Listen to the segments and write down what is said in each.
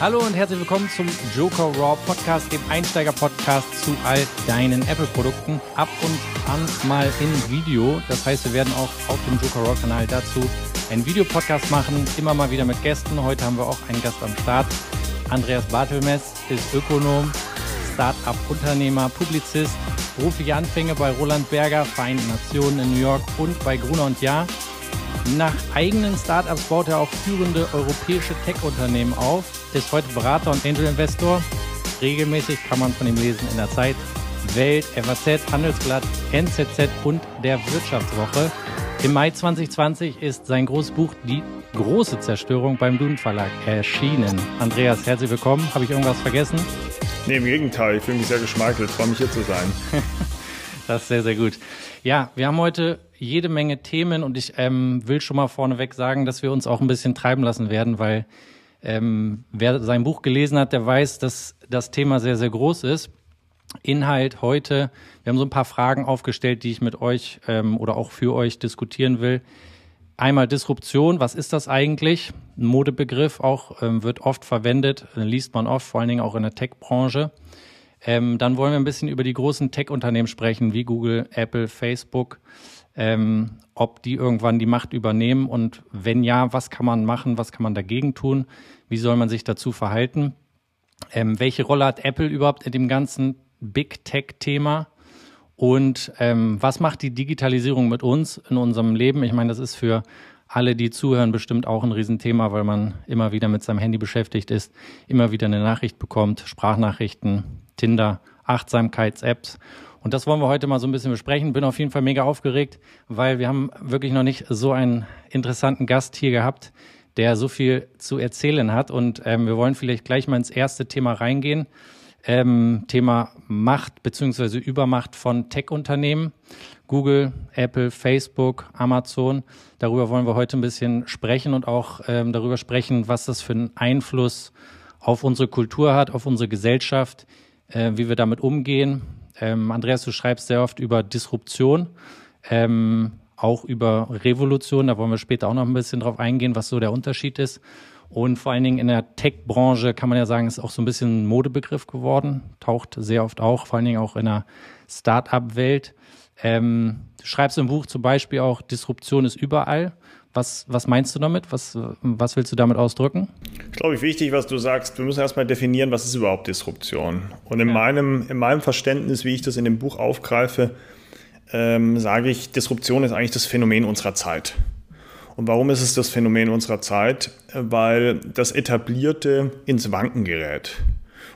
Hallo und herzlich willkommen zum Joker Raw Podcast, dem Einsteiger-Podcast zu all deinen Apple-Produkten. Ab und an mal in Video. Das heißt, wir werden auch auf dem Joker Raw Kanal dazu einen Videopodcast machen, immer mal wieder mit Gästen. Heute haben wir auch einen Gast am Start. Andreas Bartelmess ist Ökonom, Start-up-Unternehmer, Publizist, berufliche Anfänge bei Roland Berger, Vereinten Nationen in New York und bei Gruner und Jahr. Nach eigenen Startups baut er auch führende europäische Tech-Unternehmen auf, ist heute Berater und Angel-Investor. Regelmäßig kann man von ihm lesen in der Zeit, Welt, FAZ, Handelsblatt, NZZ und der Wirtschaftswoche. Im Mai 2020 ist sein großes Buch Die große Zerstörung beim Duden Verlag erschienen. Andreas, herzlich willkommen. Habe ich irgendwas vergessen? Nee, im Gegenteil. Ich fühle mich sehr geschmeichelt. Freue mich hier zu sein. das ist sehr, sehr gut. Ja, wir haben heute jede Menge Themen und ich ähm, will schon mal vorneweg sagen, dass wir uns auch ein bisschen treiben lassen werden, weil ähm, wer sein Buch gelesen hat, der weiß, dass das Thema sehr, sehr groß ist. Inhalt heute, wir haben so ein paar Fragen aufgestellt, die ich mit euch ähm, oder auch für euch diskutieren will. Einmal Disruption, was ist das eigentlich? Ein Modebegriff, auch ähm, wird oft verwendet, liest man oft, vor allen Dingen auch in der Tech-Branche. Ähm, dann wollen wir ein bisschen über die großen Tech-Unternehmen sprechen, wie Google, Apple, Facebook ähm, ob die irgendwann die Macht übernehmen und wenn ja, was kann man machen, was kann man dagegen tun, wie soll man sich dazu verhalten, ähm, welche Rolle hat Apple überhaupt in dem ganzen Big Tech-Thema? Und ähm, was macht die Digitalisierung mit uns in unserem Leben? Ich meine, das ist für alle, die zuhören, bestimmt auch ein Riesenthema, weil man immer wieder mit seinem Handy beschäftigt ist, immer wieder eine Nachricht bekommt, Sprachnachrichten, Tinder, Achtsamkeits-Apps und das wollen wir heute mal so ein bisschen besprechen. Bin auf jeden Fall mega aufgeregt, weil wir haben wirklich noch nicht so einen interessanten Gast hier gehabt, der so viel zu erzählen hat. Und ähm, wir wollen vielleicht gleich mal ins erste Thema reingehen. Ähm, Thema Macht beziehungsweise Übermacht von Tech-Unternehmen. Google, Apple, Facebook, Amazon. Darüber wollen wir heute ein bisschen sprechen und auch ähm, darüber sprechen, was das für einen Einfluss auf unsere Kultur hat, auf unsere Gesellschaft, äh, wie wir damit umgehen, ähm, Andreas, du schreibst sehr oft über Disruption, ähm, auch über Revolution. Da wollen wir später auch noch ein bisschen drauf eingehen, was so der Unterschied ist. Und vor allen Dingen in der Tech-Branche kann man ja sagen, ist auch so ein bisschen ein Modebegriff geworden, taucht sehr oft auch, vor allen Dingen auch in der Start-up-Welt. Ähm, du schreibst im Buch zum Beispiel auch, Disruption ist überall. Was, was meinst du damit? Was, was willst du damit ausdrücken? Ich glaube, wichtig, was du sagst, wir müssen erstmal definieren, was ist überhaupt Disruption. Und in, ja. meinem, in meinem Verständnis, wie ich das in dem Buch aufgreife, ähm, sage ich, Disruption ist eigentlich das Phänomen unserer Zeit. Und warum ist es das Phänomen unserer Zeit? Weil das Etablierte ins Wanken gerät.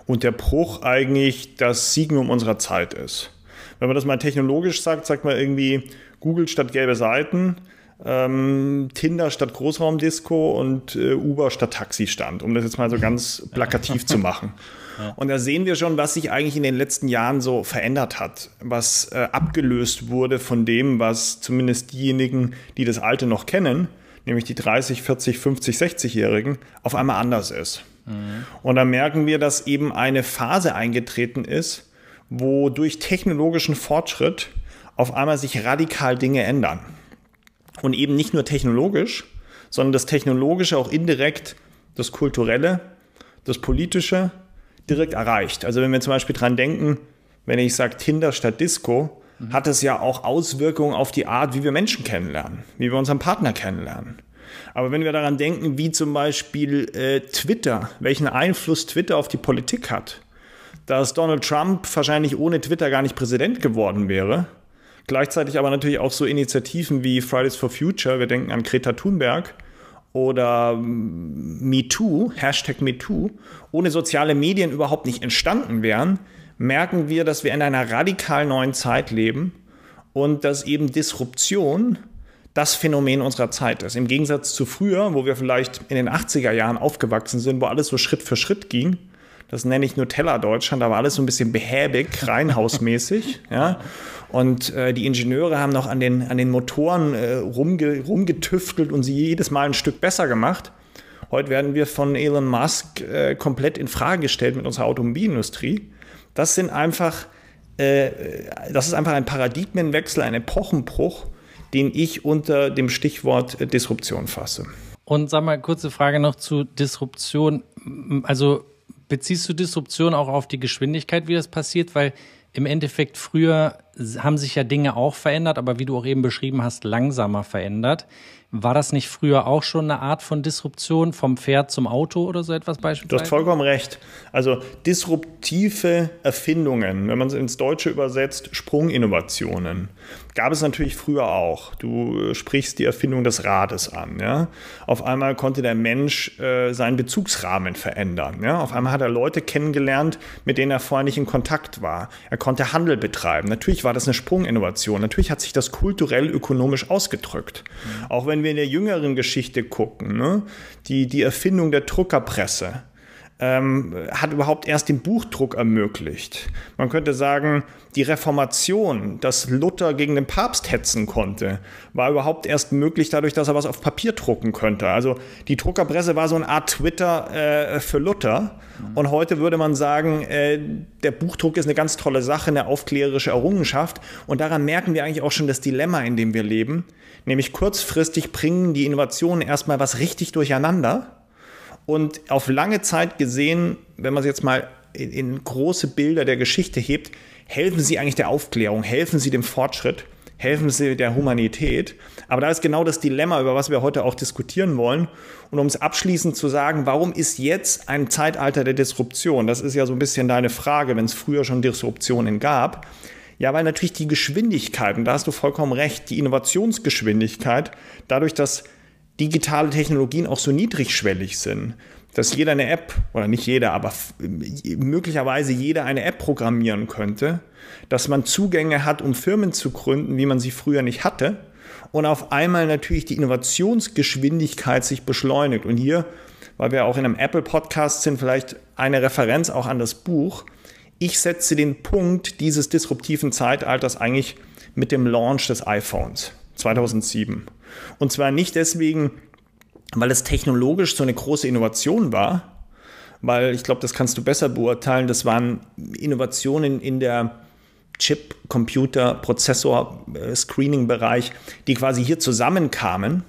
Und der Bruch eigentlich das Signum unserer Zeit ist. Wenn man das mal technologisch sagt, sagt man irgendwie Google statt gelbe Seiten, ähm, Tinder statt Großraumdisco und äh, Uber statt Taxistand, um das jetzt mal so ganz plakativ zu machen. Und da sehen wir schon, was sich eigentlich in den letzten Jahren so verändert hat, was äh, abgelöst wurde von dem, was zumindest diejenigen, die das Alte noch kennen, nämlich die 30, 40, 50, 60-Jährigen, auf einmal anders ist. Mhm. Und da merken wir, dass eben eine Phase eingetreten ist, wo durch technologischen Fortschritt auf einmal sich radikal Dinge ändern. Und eben nicht nur technologisch, sondern das Technologische auch indirekt das Kulturelle, das Politische direkt erreicht. Also wenn wir zum Beispiel dran denken, wenn ich sage Tinder statt Disco, mhm. hat es ja auch Auswirkungen auf die Art, wie wir Menschen kennenlernen, wie wir unseren Partner kennenlernen. Aber wenn wir daran denken, wie zum Beispiel äh, Twitter, welchen Einfluss Twitter auf die Politik hat, dass Donald Trump wahrscheinlich ohne Twitter gar nicht Präsident geworden wäre, Gleichzeitig aber natürlich auch so Initiativen wie Fridays for Future, wir denken an Greta Thunberg oder MeToo, Hashtag MeToo, ohne soziale Medien überhaupt nicht entstanden wären, merken wir, dass wir in einer radikal neuen Zeit leben und dass eben Disruption das Phänomen unserer Zeit ist. Im Gegensatz zu früher, wo wir vielleicht in den 80er Jahren aufgewachsen sind, wo alles so Schritt für Schritt ging, das nenne ich Nutella Deutschland, da war alles so ein bisschen behäbig, reinhausmäßig. ja. Und äh, die Ingenieure haben noch an den, an den Motoren äh, rumge, rumgetüftelt und sie jedes Mal ein Stück besser gemacht. Heute werden wir von Elon Musk äh, komplett in Frage gestellt mit unserer Automobilindustrie. Das sind einfach, äh, das ist einfach ein Paradigmenwechsel, ein Epochenbruch, den ich unter dem Stichwort Disruption fasse. Und sag mal, kurze Frage noch zu Disruption. Also beziehst du Disruption auch auf die Geschwindigkeit, wie das passiert? Weil im Endeffekt früher haben sich ja Dinge auch verändert, aber wie du auch eben beschrieben hast, langsamer verändert. War das nicht früher auch schon eine Art von Disruption vom Pferd zum Auto oder so etwas beispielsweise? Du hast vollkommen recht. Also disruptive Erfindungen, wenn man es ins Deutsche übersetzt, Sprunginnovationen, gab es natürlich früher auch. Du sprichst die Erfindung des Rades an. Ja? Auf einmal konnte der Mensch äh, seinen Bezugsrahmen verändern. Ja? Auf einmal hat er Leute kennengelernt, mit denen er vorher nicht in Kontakt war. Er konnte Handel betreiben. Natürlich war das eine Sprunginnovation. Natürlich hat sich das kulturell ökonomisch ausgedrückt. Mhm. Auch wenn wir in der jüngeren Geschichte gucken, ne? die, die Erfindung der Druckerpresse ähm, hat überhaupt erst den Buchdruck ermöglicht. Man könnte sagen, die Reformation, dass Luther gegen den Papst hetzen konnte, war überhaupt erst möglich dadurch, dass er was auf Papier drucken könnte. Also die Druckerpresse war so eine Art Twitter äh, für Luther. Und heute würde man sagen, äh, der Buchdruck ist eine ganz tolle Sache, eine aufklärerische Errungenschaft. Und daran merken wir eigentlich auch schon das Dilemma, in dem wir leben. Nämlich kurzfristig bringen die Innovationen erstmal was richtig durcheinander und auf lange Zeit gesehen, wenn man es jetzt mal in, in große Bilder der Geschichte hebt, helfen sie eigentlich der Aufklärung, helfen sie dem Fortschritt, helfen sie der Humanität. Aber da ist genau das Dilemma, über was wir heute auch diskutieren wollen. Und um es abschließend zu sagen, warum ist jetzt ein Zeitalter der Disruption? Das ist ja so ein bisschen deine Frage, wenn es früher schon Disruptionen gab. Ja, weil natürlich die Geschwindigkeit, und da hast du vollkommen recht, die Innovationsgeschwindigkeit, dadurch, dass digitale Technologien auch so niedrigschwellig sind, dass jeder eine App, oder nicht jeder, aber möglicherweise jeder eine App programmieren könnte, dass man Zugänge hat, um Firmen zu gründen, wie man sie früher nicht hatte, und auf einmal natürlich die Innovationsgeschwindigkeit sich beschleunigt. Und hier, weil wir auch in einem Apple-Podcast sind, vielleicht eine Referenz auch an das Buch. Ich setze den Punkt dieses disruptiven Zeitalters eigentlich mit dem Launch des iPhones 2007. Und zwar nicht deswegen, weil es technologisch so eine große Innovation war, weil ich glaube, das kannst du besser beurteilen. Das waren Innovationen in der Chip, Computer, Prozessor, Screening-Bereich, die quasi hier zusammenkamen.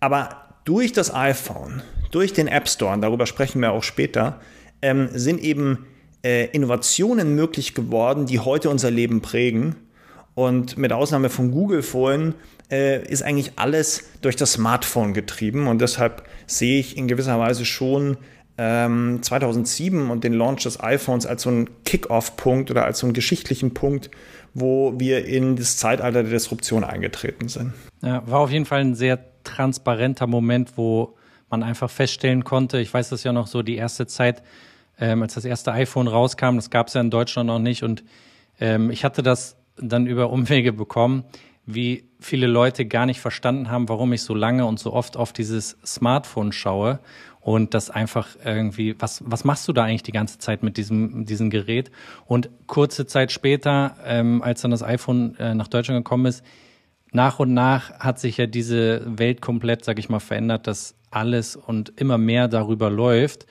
Aber durch das iPhone, durch den App Store, und darüber sprechen wir auch später, ähm, sind eben äh, Innovationen möglich geworden, die heute unser Leben prägen. Und mit Ausnahme von Google vorhin äh, ist eigentlich alles durch das Smartphone getrieben und deshalb sehe ich in gewisser Weise schon ähm, 2007 und den Launch des iPhones als so einen Kick-off-Punkt oder als so einen geschichtlichen Punkt, wo wir in das Zeitalter der Disruption eingetreten sind. Ja, war auf jeden Fall ein sehr transparenter Moment, wo man einfach feststellen konnte, ich weiß das ja noch so, die erste Zeit, ähm, als das erste iPhone rauskam, das gab es ja in Deutschland noch nicht und ähm, ich hatte das dann über Umwege bekommen wie viele Leute gar nicht verstanden haben, warum ich so lange und so oft auf dieses Smartphone schaue und das einfach irgendwie, was, was machst du da eigentlich die ganze Zeit mit diesem, diesem Gerät? Und kurze Zeit später, ähm, als dann das iPhone äh, nach Deutschland gekommen ist, nach und nach hat sich ja diese Welt komplett, sag ich mal, verändert, dass alles und immer mehr darüber läuft.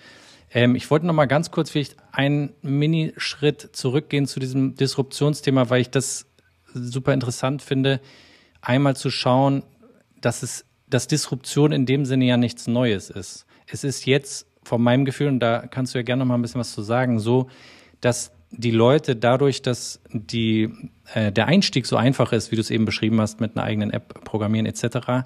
Ähm, ich wollte noch mal ganz kurz vielleicht einen Minischritt zurückgehen zu diesem Disruptionsthema, weil ich das super interessant finde, einmal zu schauen, dass es, dass Disruption in dem Sinne ja nichts Neues ist. Es ist jetzt von meinem Gefühl, und da kannst du ja gerne noch mal ein bisschen was zu sagen, so, dass die Leute dadurch, dass die, äh, der Einstieg so einfach ist, wie du es eben beschrieben hast, mit einer eigenen App programmieren etc.,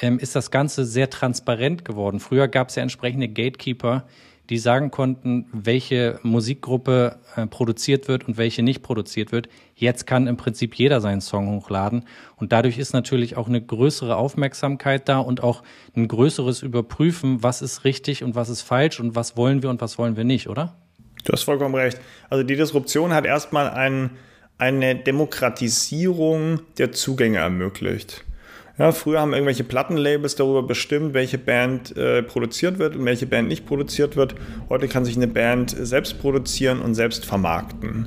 ähm, ist das Ganze sehr transparent geworden. Früher gab es ja entsprechende Gatekeeper, die sagen konnten, welche Musikgruppe äh, produziert wird und welche nicht produziert wird. Jetzt kann im Prinzip jeder seinen Song hochladen und dadurch ist natürlich auch eine größere Aufmerksamkeit da und auch ein größeres Überprüfen, was ist richtig und was ist falsch und was wollen wir und was wollen wir nicht, oder? Du hast vollkommen recht. Also die Disruption hat erstmal ein, eine Demokratisierung der Zugänge ermöglicht. Ja, früher haben irgendwelche Plattenlabels darüber bestimmt, welche Band äh, produziert wird und welche Band nicht produziert wird. Heute kann sich eine Band selbst produzieren und selbst vermarkten.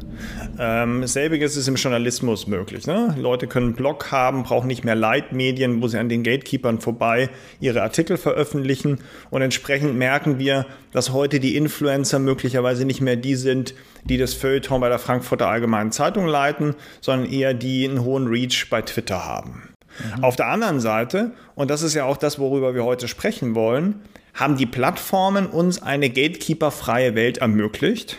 Ähm, selbiges ist im Journalismus möglich. Ne? Leute können einen Blog haben, brauchen nicht mehr Leitmedien, wo sie an den Gatekeepern vorbei ihre Artikel veröffentlichen. Und entsprechend merken wir, dass heute die Influencer möglicherweise nicht mehr die sind, die das Feuilleton bei der Frankfurter Allgemeinen Zeitung leiten, sondern eher die einen hohen Reach bei Twitter haben. Mhm. Auf der anderen Seite, und das ist ja auch das, worüber wir heute sprechen wollen, haben die Plattformen uns eine gatekeeper-freie Welt ermöglicht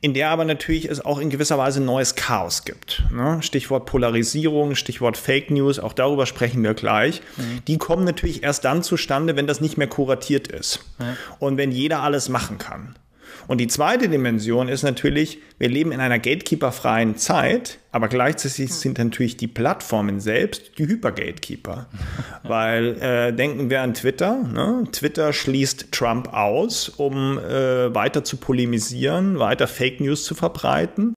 in der aber natürlich es auch in gewisser Weise neues Chaos gibt. Ne? Stichwort Polarisierung, Stichwort Fake News, auch darüber sprechen wir gleich. Mhm. Die kommen natürlich erst dann zustande, wenn das nicht mehr kuratiert ist ja. und wenn jeder alles machen kann. Und die zweite Dimension ist natürlich, wir leben in einer gatekeeper-freien Zeit, aber gleichzeitig sind natürlich die Plattformen selbst die Hyper-Gatekeeper. Weil äh, denken wir an Twitter. Ne? Twitter schließt Trump aus, um äh, weiter zu polemisieren, weiter Fake News zu verbreiten.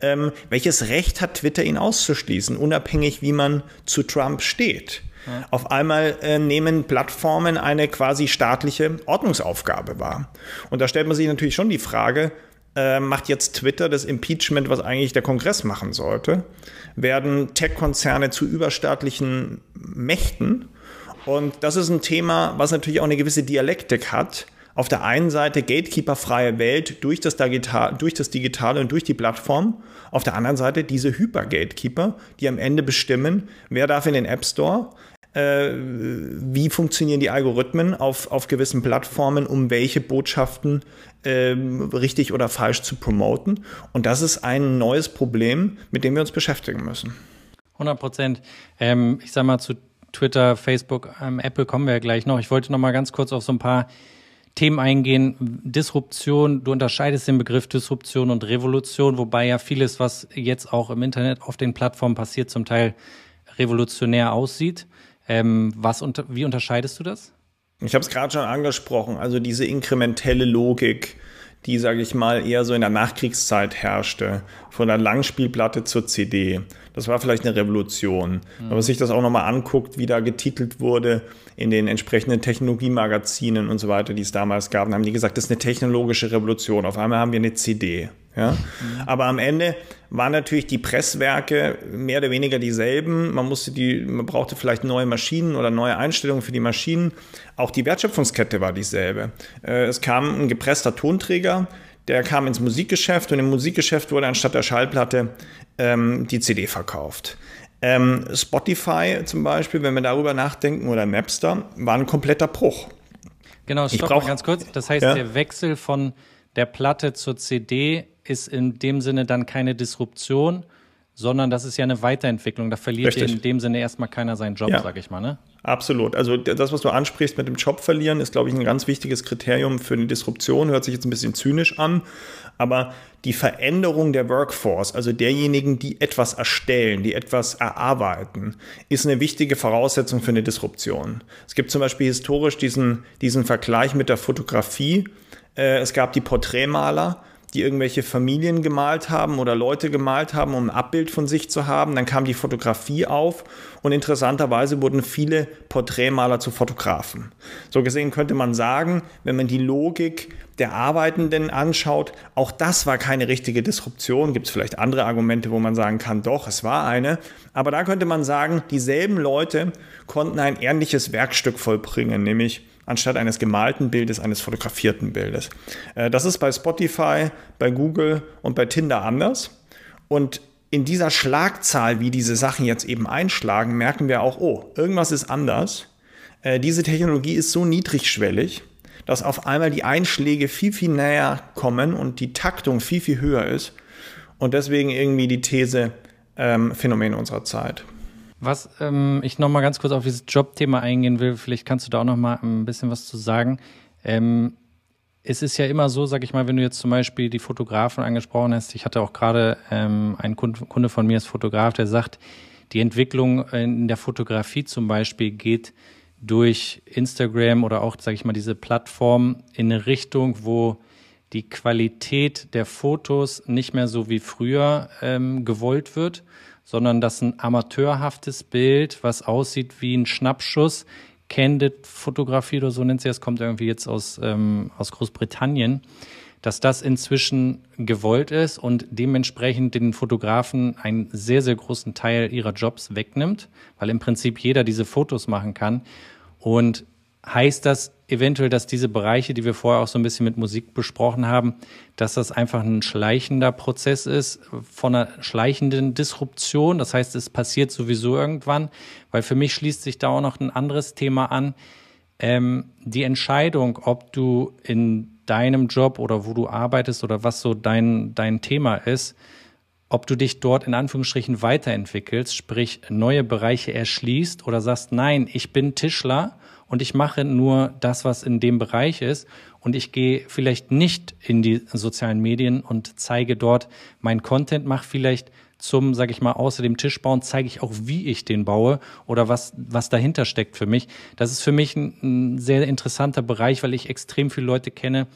Ähm, welches Recht hat Twitter, ihn auszuschließen, unabhängig wie man zu Trump steht? Auf einmal äh, nehmen Plattformen eine quasi staatliche Ordnungsaufgabe wahr. Und da stellt man sich natürlich schon die Frage, äh, macht jetzt Twitter das Impeachment, was eigentlich der Kongress machen sollte? Werden Tech-Konzerne zu überstaatlichen Mächten? Und das ist ein Thema, was natürlich auch eine gewisse Dialektik hat. Auf der einen Seite Gatekeeper-freie Welt durch das, Digital, durch das Digitale und durch die Plattform. Auf der anderen Seite diese Hyper-Gatekeeper, die am Ende bestimmen, wer darf in den App Store, äh, wie funktionieren die Algorithmen auf, auf gewissen Plattformen, um welche Botschaften äh, richtig oder falsch zu promoten. Und das ist ein neues Problem, mit dem wir uns beschäftigen müssen. 100 Prozent. Ähm, ich sage mal zu Twitter, Facebook, ähm, Apple kommen wir ja gleich noch. Ich wollte noch mal ganz kurz auf so ein paar Themen eingehen. Disruption, du unterscheidest den Begriff Disruption und Revolution, wobei ja vieles, was jetzt auch im Internet auf den Plattformen passiert, zum Teil revolutionär aussieht. Ähm, was unter, wie unterscheidest du das? Ich habe es gerade schon angesprochen, also diese inkrementelle Logik, die, sage ich mal, eher so in der Nachkriegszeit herrschte, von der Langspielplatte zur CD. Das war vielleicht eine Revolution. Mhm. Wenn man sich das auch nochmal anguckt, wie da getitelt wurde in den entsprechenden Technologiemagazinen und so weiter, die es damals gab, dann haben die gesagt, das ist eine technologische Revolution. Auf einmal haben wir eine CD. Ja? Mhm. Aber am Ende waren natürlich die Presswerke mehr oder weniger dieselben. Man musste die, man brauchte vielleicht neue Maschinen oder neue Einstellungen für die Maschinen. Auch die Wertschöpfungskette war dieselbe. Äh, es kam ein gepresster Tonträger, der kam ins Musikgeschäft und im Musikgeschäft wurde anstatt der Schallplatte ähm, die CD verkauft. Ähm, Spotify zum Beispiel, wenn wir darüber nachdenken, oder Napster, war ein kompletter Bruch. Genau, stopp ich brauch, mal ganz kurz. Das heißt, ja? der Wechsel von der Platte zur CD ist in dem Sinne dann keine Disruption, sondern das ist ja eine Weiterentwicklung. Da verliert in dem Sinne erstmal keiner seinen Job, ja. sag ich mal. Ne? Absolut. Also das, was du ansprichst mit dem Job verlieren, ist, glaube ich, ein ganz wichtiges Kriterium für eine Disruption. Hört sich jetzt ein bisschen zynisch an, aber die Veränderung der Workforce, also derjenigen, die etwas erstellen, die etwas erarbeiten, ist eine wichtige Voraussetzung für eine Disruption. Es gibt zum Beispiel historisch diesen, diesen Vergleich mit der Fotografie. Äh, es gab die Porträtmaler, die irgendwelche Familien gemalt haben oder Leute gemalt haben, um ein Abbild von sich zu haben. Dann kam die Fotografie auf und interessanterweise wurden viele Porträtmaler zu Fotografen. So gesehen könnte man sagen, wenn man die Logik der Arbeitenden anschaut, auch das war keine richtige Disruption. Gibt es vielleicht andere Argumente, wo man sagen kann, doch, es war eine. Aber da könnte man sagen, dieselben Leute konnten ein ähnliches Werkstück vollbringen, nämlich anstatt eines gemalten Bildes eines fotografierten Bildes. Äh, das ist bei Spotify, bei Google und bei Tinder anders. Und in dieser Schlagzahl, wie diese Sachen jetzt eben einschlagen, merken wir auch, oh, irgendwas ist anders. Äh, diese Technologie ist so niedrigschwellig, dass auf einmal die Einschläge viel, viel näher kommen und die Taktung viel, viel höher ist. Und deswegen irgendwie die These ähm, Phänomen unserer Zeit. Was ähm, ich noch mal ganz kurz auf dieses Jobthema eingehen will, vielleicht kannst du da auch noch mal ein bisschen was zu sagen. Ähm, es ist ja immer so, sag ich mal, wenn du jetzt zum Beispiel die Fotografen angesprochen hast, ich hatte auch gerade ähm, einen Kunde von mir ist Fotograf, der sagt, die Entwicklung in der Fotografie zum Beispiel geht durch Instagram oder auch, sag ich mal, diese Plattform in eine Richtung, wo die Qualität der Fotos nicht mehr so wie früher ähm, gewollt wird, sondern dass ein amateurhaftes Bild, was aussieht wie ein Schnappschuss, Candid-Fotografie oder so nennt sie das, kommt irgendwie jetzt aus, ähm, aus Großbritannien, dass das inzwischen gewollt ist und dementsprechend den Fotografen einen sehr, sehr großen Teil ihrer Jobs wegnimmt, weil im Prinzip jeder diese Fotos machen kann. Und heißt das eventuell, dass diese Bereiche, die wir vorher auch so ein bisschen mit Musik besprochen haben, dass das einfach ein schleichender Prozess ist von einer schleichenden Disruption. Das heißt, es passiert sowieso irgendwann, weil für mich schließt sich da auch noch ein anderes Thema an. Ähm, die Entscheidung, ob du in deinem Job oder wo du arbeitest oder was so dein, dein Thema ist, ob du dich dort in Anführungsstrichen weiterentwickelst, sprich neue Bereiche erschließt oder sagst, nein, ich bin Tischler und ich mache nur das, was in dem Bereich ist und ich gehe vielleicht nicht in die sozialen Medien und zeige dort mein Content, mache vielleicht zum, sage ich mal, außer dem Tisch bauen, zeige ich auch, wie ich den baue oder was, was dahinter steckt für mich. Das ist für mich ein, ein sehr interessanter Bereich, weil ich extrem viele Leute kenne,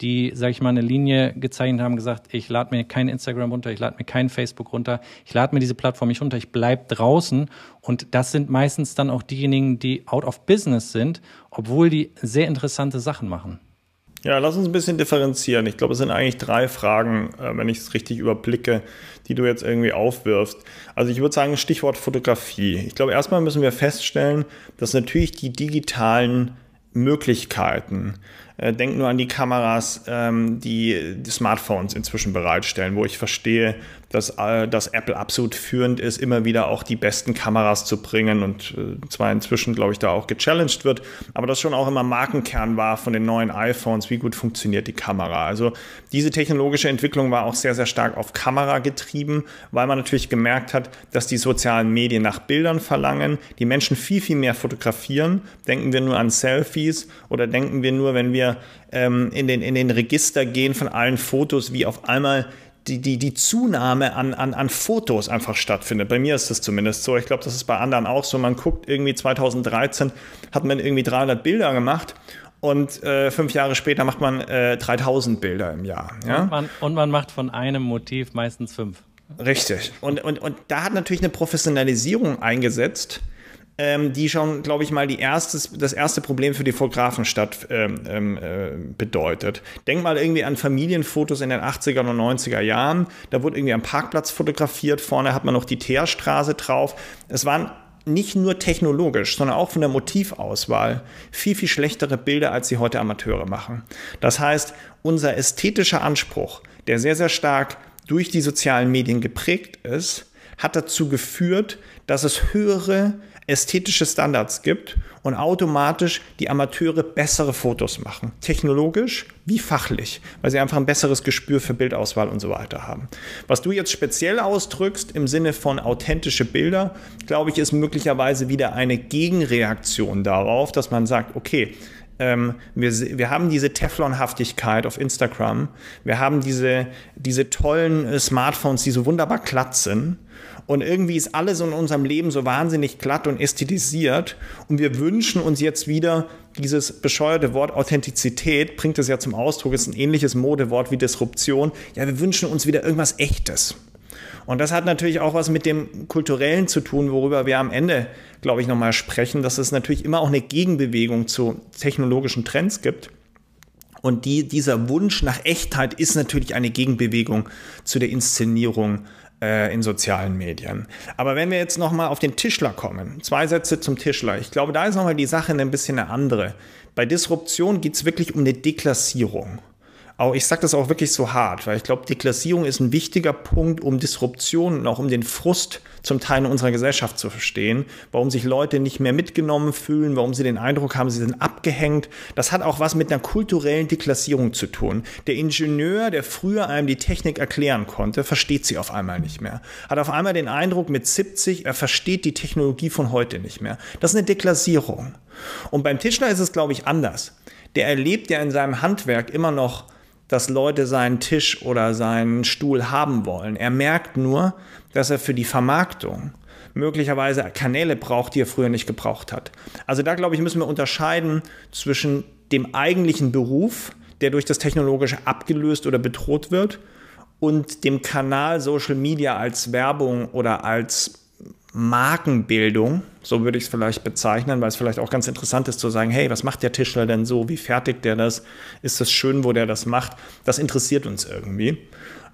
die, sage ich mal, eine Linie gezeichnet haben, gesagt, ich lade mir kein Instagram runter, ich lade mir kein Facebook runter, ich lade mir diese Plattform nicht runter, ich bleib draußen. Und das sind meistens dann auch diejenigen, die out of business sind, obwohl die sehr interessante Sachen machen. Ja, lass uns ein bisschen differenzieren. Ich glaube, es sind eigentlich drei Fragen, äh, wenn ich es richtig überblicke, die du jetzt irgendwie aufwirfst. Also ich würde sagen, Stichwort Fotografie. Ich glaube, erstmal müssen wir feststellen, dass natürlich die digitalen Möglichkeiten äh, denk nur an die Kameras, ähm, die, die Smartphones inzwischen bereitstellen, wo ich verstehe, dass, äh, dass Apple absolut führend ist, immer wieder auch die besten Kameras zu bringen und äh, zwar inzwischen, glaube ich, da auch gechallenged wird, aber das schon auch immer Markenkern war von den neuen iPhones, wie gut funktioniert die Kamera. Also diese technologische Entwicklung war auch sehr, sehr stark auf Kamera getrieben, weil man natürlich gemerkt hat, dass die sozialen Medien nach Bildern verlangen, die Menschen viel, viel mehr fotografieren. Denken wir nur an Selfies oder denken wir nur, wenn wir ähm, in, den, in den Register gehen von allen Fotos, wie auf einmal die, die, die Zunahme an, an, an Fotos einfach stattfindet. Bei mir ist das zumindest so. Ich glaube, das ist bei anderen auch so. Man guckt irgendwie 2013 hat man irgendwie 300 Bilder gemacht und äh, fünf Jahre später macht man äh, 3000 Bilder im Jahr. Ja? Und, man, und man macht von einem Motiv meistens fünf. Richtig. Und, und, und da hat natürlich eine Professionalisierung eingesetzt, ähm, die schon, glaube ich mal, die erstes, das erste Problem für die Fotografenstadt ähm, ähm, äh, bedeutet. Denk mal irgendwie an Familienfotos in den 80er und 90er Jahren. Da wurde irgendwie am Parkplatz fotografiert. Vorne hat man noch die Teerstraße drauf. Es waren nicht nur technologisch, sondern auch von der Motivauswahl viel, viel schlechtere Bilder, als sie heute Amateure machen. Das heißt, unser ästhetischer Anspruch, der sehr, sehr stark durch die sozialen Medien geprägt ist, hat dazu geführt, dass es höhere ästhetische Standards gibt und automatisch die Amateure bessere Fotos machen. Technologisch wie fachlich, weil sie einfach ein besseres Gespür für Bildauswahl und so weiter haben. Was du jetzt speziell ausdrückst im Sinne von authentische Bilder, glaube ich, ist möglicherweise wieder eine Gegenreaktion darauf, dass man sagt, okay, ähm, wir, wir haben diese Teflonhaftigkeit auf Instagram, wir haben diese, diese tollen äh, Smartphones, die so wunderbar glatt sind und irgendwie ist alles in unserem Leben so wahnsinnig glatt und ästhetisiert. Und wir wünschen uns jetzt wieder dieses bescheuerte Wort Authentizität, bringt es ja zum Ausdruck, ist ein ähnliches Modewort wie Disruption. Ja, wir wünschen uns wieder irgendwas Echtes. Und das hat natürlich auch was mit dem Kulturellen zu tun, worüber wir am Ende, glaube ich, nochmal sprechen, dass es natürlich immer auch eine Gegenbewegung zu technologischen Trends gibt. Und die, dieser Wunsch nach Echtheit ist natürlich eine Gegenbewegung zu der Inszenierung äh, in sozialen Medien. Aber wenn wir jetzt nochmal auf den Tischler kommen, zwei Sätze zum Tischler. Ich glaube, da ist nochmal die Sache ein bisschen eine andere. Bei Disruption geht es wirklich um eine Deklassierung auch, ich sage das auch wirklich so hart, weil ich glaube, Deklassierung ist ein wichtiger Punkt, um Disruption und auch um den Frust zum Teil in unserer Gesellschaft zu verstehen, warum sich Leute nicht mehr mitgenommen fühlen, warum sie den Eindruck haben, sie sind abgehängt. Das hat auch was mit einer kulturellen Deklassierung zu tun. Der Ingenieur, der früher einem die Technik erklären konnte, versteht sie auf einmal nicht mehr. Hat auf einmal den Eindruck mit 70, er versteht die Technologie von heute nicht mehr. Das ist eine Deklassierung. Und beim Tischler ist es, glaube ich, anders. Der erlebt ja in seinem Handwerk immer noch dass Leute seinen Tisch oder seinen Stuhl haben wollen. Er merkt nur, dass er für die Vermarktung möglicherweise Kanäle braucht, die er früher nicht gebraucht hat. Also da, glaube ich, müssen wir unterscheiden zwischen dem eigentlichen Beruf, der durch das Technologische abgelöst oder bedroht wird, und dem Kanal Social Media als Werbung oder als Markenbildung, so würde ich es vielleicht bezeichnen, weil es vielleicht auch ganz interessant ist zu sagen, hey, was macht der Tischler denn so? Wie fertigt der das? Ist das schön, wo der das macht? Das interessiert uns irgendwie.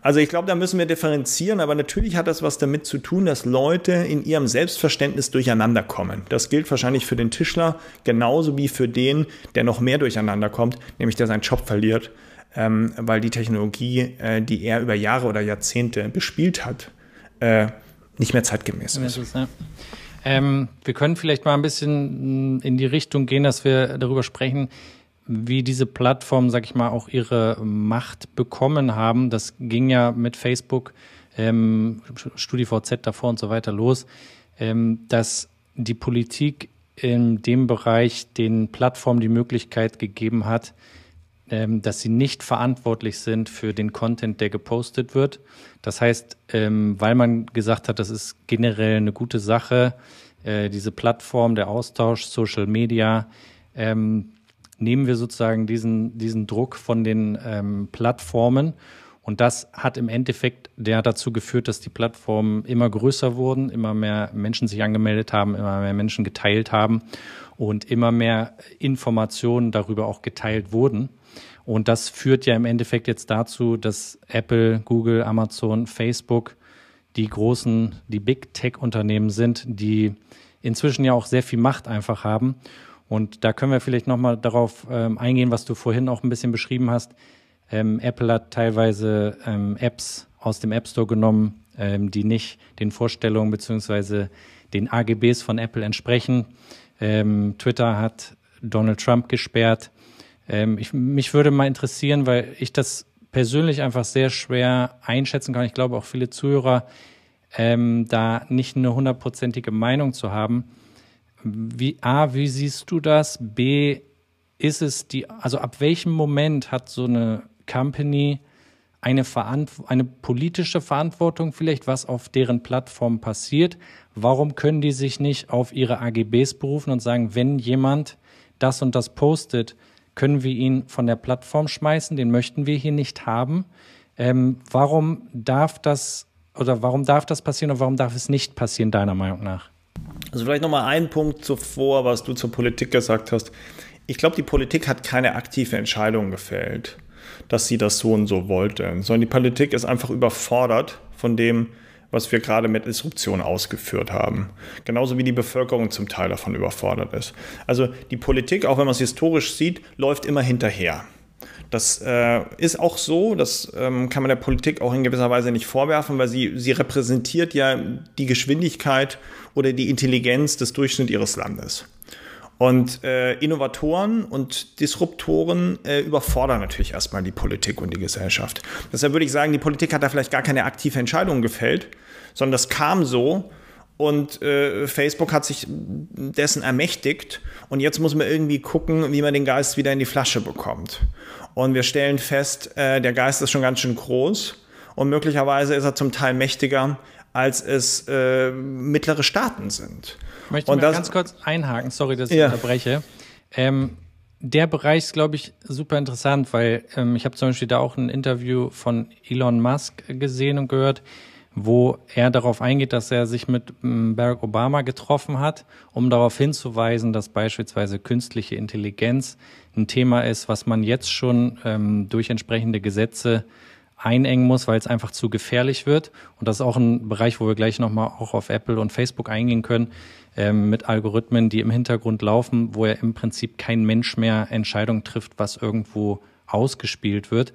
Also ich glaube, da müssen wir differenzieren, aber natürlich hat das was damit zu tun, dass Leute in ihrem Selbstverständnis durcheinander kommen. Das gilt wahrscheinlich für den Tischler genauso wie für den, der noch mehr durcheinander kommt, nämlich der seinen Job verliert, ähm, weil die Technologie, äh, die er über Jahre oder Jahrzehnte bespielt hat, äh, nicht mehr zeitgemäß ist. ist ja. ähm, wir können vielleicht mal ein bisschen in die Richtung gehen, dass wir darüber sprechen, wie diese Plattformen, sag ich mal, auch ihre Macht bekommen haben. Das ging ja mit Facebook, ähm, StudiVZ davor und so weiter los, ähm, dass die Politik in dem Bereich den Plattformen die Möglichkeit gegeben hat, ähm, dass sie nicht verantwortlich sind für den Content, der gepostet wird. Das heißt, ähm, weil man gesagt hat, das ist generell eine gute Sache, äh, diese Plattform, der Austausch, Social Media, ähm, nehmen wir sozusagen diesen, diesen Druck von den ähm, Plattformen. Und das hat im Endeffekt der dazu geführt, dass die Plattformen immer größer wurden, immer mehr Menschen sich angemeldet haben, immer mehr Menschen geteilt haben und immer mehr Informationen darüber auch geteilt wurden. Und das führt ja im Endeffekt jetzt dazu, dass Apple, Google, Amazon, Facebook die großen, die Big Tech-Unternehmen sind, die inzwischen ja auch sehr viel Macht einfach haben. Und da können wir vielleicht nochmal darauf ähm, eingehen, was du vorhin auch ein bisschen beschrieben hast. Ähm, Apple hat teilweise ähm, Apps aus dem App Store genommen, ähm, die nicht den Vorstellungen beziehungsweise den AGBs von Apple entsprechen. Ähm, Twitter hat Donald Trump gesperrt. Ähm, ich, mich würde mal interessieren, weil ich das persönlich einfach sehr schwer einschätzen kann. Ich glaube auch viele Zuhörer ähm, da nicht eine hundertprozentige Meinung zu haben. Wie, A, wie siehst du das? B, ist es die, also ab welchem Moment hat so eine Company eine, eine politische Verantwortung vielleicht, was auf deren Plattform passiert? Warum können die sich nicht auf ihre AGBs berufen und sagen, wenn jemand das und das postet, können wir ihn von der Plattform schmeißen, den möchten wir hier nicht haben. Ähm, warum darf das oder warum darf das passieren und warum darf es nicht passieren, deiner Meinung nach? Also vielleicht nochmal ein Punkt zuvor, was du zur Politik gesagt hast. Ich glaube, die Politik hat keine aktive Entscheidung gefällt, dass sie das so und so wollte, sondern die Politik ist einfach überfordert von dem, was wir gerade mit Disruption ausgeführt haben. Genauso wie die Bevölkerung zum Teil davon überfordert ist. Also die Politik, auch wenn man es historisch sieht, läuft immer hinterher. Das äh, ist auch so, das ähm, kann man der Politik auch in gewisser Weise nicht vorwerfen, weil sie, sie repräsentiert ja die Geschwindigkeit oder die Intelligenz des Durchschnitts ihres Landes. Und äh, Innovatoren und Disruptoren äh, überfordern natürlich erstmal die Politik und die Gesellschaft. Deshalb würde ich sagen, die Politik hat da vielleicht gar keine aktive Entscheidung gefällt, sondern das kam so und äh, Facebook hat sich dessen ermächtigt und jetzt muss man irgendwie gucken, wie man den Geist wieder in die Flasche bekommt. Und wir stellen fest, äh, der Geist ist schon ganz schön groß und möglicherweise ist er zum Teil mächtiger, als es äh, mittlere Staaten sind. Ich möchte und mal das, ganz kurz einhaken, sorry, dass ich ja. unterbreche. Ähm, der Bereich ist, glaube ich, super interessant, weil ähm, ich habe zum Beispiel da auch ein Interview von Elon Musk gesehen und gehört, wo er darauf eingeht, dass er sich mit ähm, Barack Obama getroffen hat, um darauf hinzuweisen, dass beispielsweise künstliche Intelligenz ein Thema ist, was man jetzt schon ähm, durch entsprechende Gesetze einengen muss, weil es einfach zu gefährlich wird. Und das ist auch ein Bereich, wo wir gleich nochmal auch auf Apple und Facebook eingehen können, ähm, mit Algorithmen, die im Hintergrund laufen, wo ja im Prinzip kein Mensch mehr Entscheidungen trifft, was irgendwo ausgespielt wird.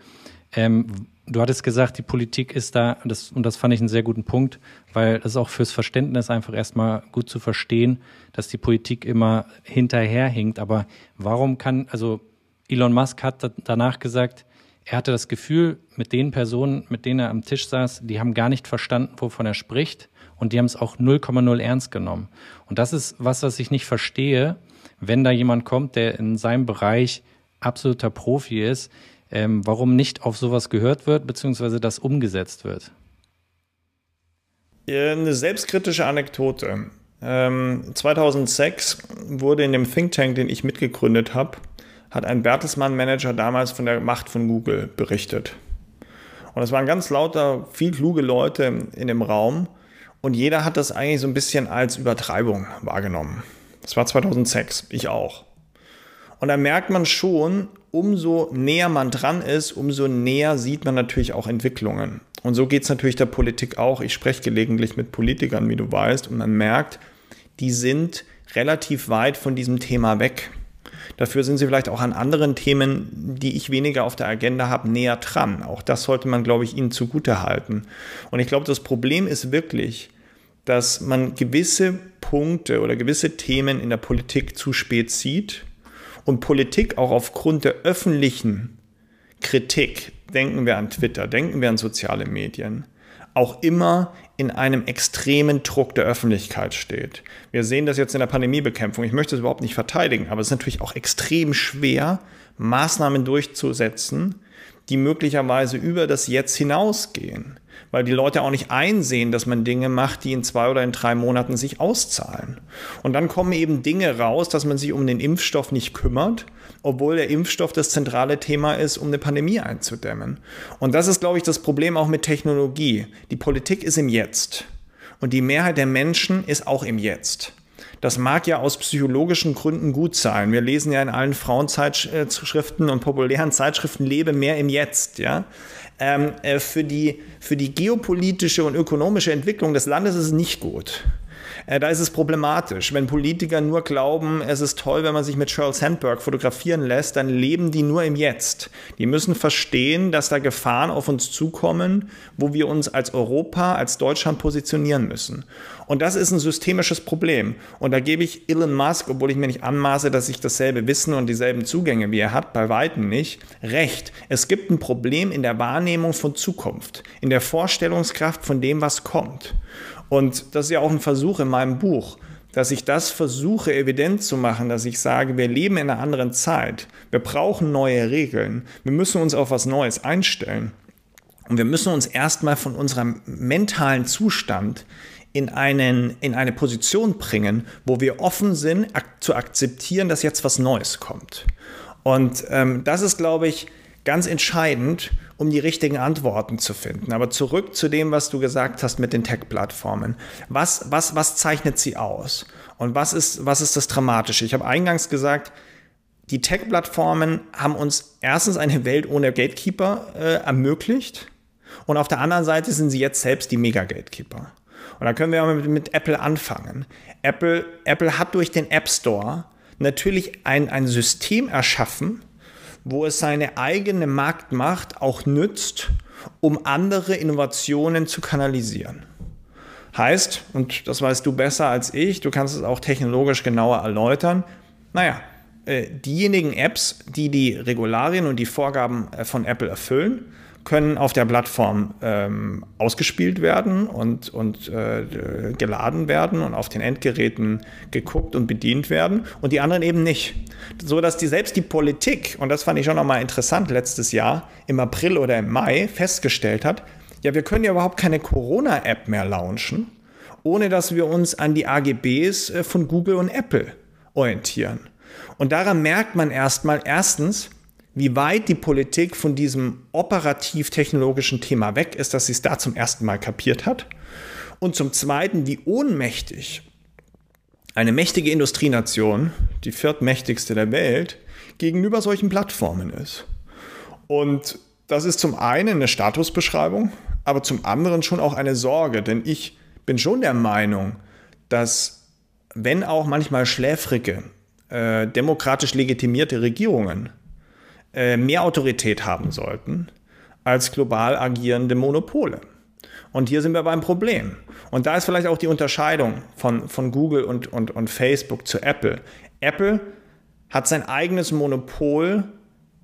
Ähm, du hattest gesagt, die Politik ist da, das, und das fand ich einen sehr guten Punkt, weil das auch fürs Verständnis einfach erstmal gut zu verstehen, dass die Politik immer hinterherhinkt. Aber warum kann, also Elon Musk hat danach gesagt, er hatte das Gefühl, mit den Personen, mit denen er am Tisch saß, die haben gar nicht verstanden, wovon er spricht und die haben es auch 0,0 ernst genommen. Und das ist was, was ich nicht verstehe, wenn da jemand kommt, der in seinem Bereich absoluter Profi ist, ähm, warum nicht auf sowas gehört wird, beziehungsweise das umgesetzt wird. Eine selbstkritische Anekdote. Ähm, 2006 wurde in dem Think Tank, den ich mitgegründet habe, hat ein Bertelsmann-Manager damals von der Macht von Google berichtet. Und es waren ganz lauter, viel kluge Leute in dem Raum. Und jeder hat das eigentlich so ein bisschen als Übertreibung wahrgenommen. Das war 2006, ich auch. Und da merkt man schon, umso näher man dran ist, umso näher sieht man natürlich auch Entwicklungen. Und so geht es natürlich der Politik auch. Ich spreche gelegentlich mit Politikern, wie du weißt, und man merkt, die sind relativ weit von diesem Thema weg. Dafür sind sie vielleicht auch an anderen Themen, die ich weniger auf der Agenda habe, näher dran. Auch das sollte man, glaube ich, ihnen zugute halten. Und ich glaube, das Problem ist wirklich, dass man gewisse Punkte oder gewisse Themen in der Politik zu spät sieht und Politik auch aufgrund der öffentlichen Kritik, denken wir an Twitter, denken wir an soziale Medien, auch immer in einem extremen Druck der Öffentlichkeit steht. Wir sehen das jetzt in der Pandemiebekämpfung. Ich möchte es überhaupt nicht verteidigen, aber es ist natürlich auch extrem schwer, Maßnahmen durchzusetzen, die möglicherweise über das Jetzt hinausgehen weil die Leute auch nicht einsehen, dass man Dinge macht, die in zwei oder in drei Monaten sich auszahlen. Und dann kommen eben Dinge raus, dass man sich um den Impfstoff nicht kümmert, obwohl der Impfstoff das zentrale Thema ist, um eine Pandemie einzudämmen. Und das ist, glaube ich, das Problem auch mit Technologie. Die Politik ist im Jetzt. Und die Mehrheit der Menschen ist auch im Jetzt. Das mag ja aus psychologischen Gründen gut sein. Wir lesen ja in allen Frauenzeitschriften und populären Zeitschriften Lebe mehr im Jetzt, ja. Ähm, äh, für, die, für die geopolitische und ökonomische Entwicklung des Landes ist es nicht gut. Äh, da ist es problematisch. Wenn Politiker nur glauben, es ist toll, wenn man sich mit Sheryl Sandberg fotografieren lässt, dann leben die nur im Jetzt. Die müssen verstehen, dass da Gefahren auf uns zukommen, wo wir uns als Europa, als Deutschland positionieren müssen. Und das ist ein systemisches Problem. Und da gebe ich Elon Musk, obwohl ich mir nicht anmaße, dass ich dasselbe Wissen und dieselben Zugänge wie er hat, bei weitem nicht, recht. Es gibt ein Problem in der Wahrnehmung von Zukunft, in der Vorstellungskraft von dem, was kommt. Und das ist ja auch ein Versuch in meinem Buch, dass ich das versuche evident zu machen, dass ich sage, wir leben in einer anderen Zeit. Wir brauchen neue Regeln. Wir müssen uns auf was Neues einstellen. Und wir müssen uns erstmal von unserem mentalen Zustand in, einen, in eine Position bringen, wo wir offen sind, ak zu akzeptieren, dass jetzt was Neues kommt. Und ähm, das ist, glaube ich, ganz entscheidend, um die richtigen Antworten zu finden. Aber zurück zu dem, was du gesagt hast mit den Tech-Plattformen. Was, was, was zeichnet sie aus? Und was ist, was ist das Dramatische? Ich habe eingangs gesagt, die Tech-Plattformen haben uns erstens eine Welt ohne Gatekeeper äh, ermöglicht und auf der anderen Seite sind sie jetzt selbst die Mega-Gatekeeper. Und da können wir mit, mit Apple anfangen. Apple, Apple hat durch den App Store natürlich ein, ein System erschaffen, wo es seine eigene Marktmacht auch nützt, um andere Innovationen zu kanalisieren. Heißt, und das weißt du besser als ich, du kannst es auch technologisch genauer erläutern, naja, äh, diejenigen Apps, die die Regularien und die Vorgaben äh, von Apple erfüllen, können auf der Plattform ähm, ausgespielt werden und, und äh, geladen werden und auf den Endgeräten geguckt und bedient werden und die anderen eben nicht. So dass die selbst die Politik, und das fand ich schon nochmal interessant letztes Jahr, im April oder im Mai festgestellt hat, ja, wir können ja überhaupt keine Corona-App mehr launchen, ohne dass wir uns an die AGBs äh, von Google und Apple orientieren. Und daran merkt man erstmal erstens, wie weit die Politik von diesem operativ-technologischen Thema weg ist, dass sie es da zum ersten Mal kapiert hat. Und zum Zweiten, wie ohnmächtig eine mächtige Industrienation, die viertmächtigste der Welt, gegenüber solchen Plattformen ist. Und das ist zum einen eine Statusbeschreibung, aber zum anderen schon auch eine Sorge, denn ich bin schon der Meinung, dass wenn auch manchmal schläfrige, äh, demokratisch legitimierte Regierungen äh, mehr Autorität haben sollten als global agierende Monopole. Und hier sind wir beim Problem. Und da ist vielleicht auch die Unterscheidung von, von Google und, und, und Facebook zu Apple. Apple hat sein eigenes Monopol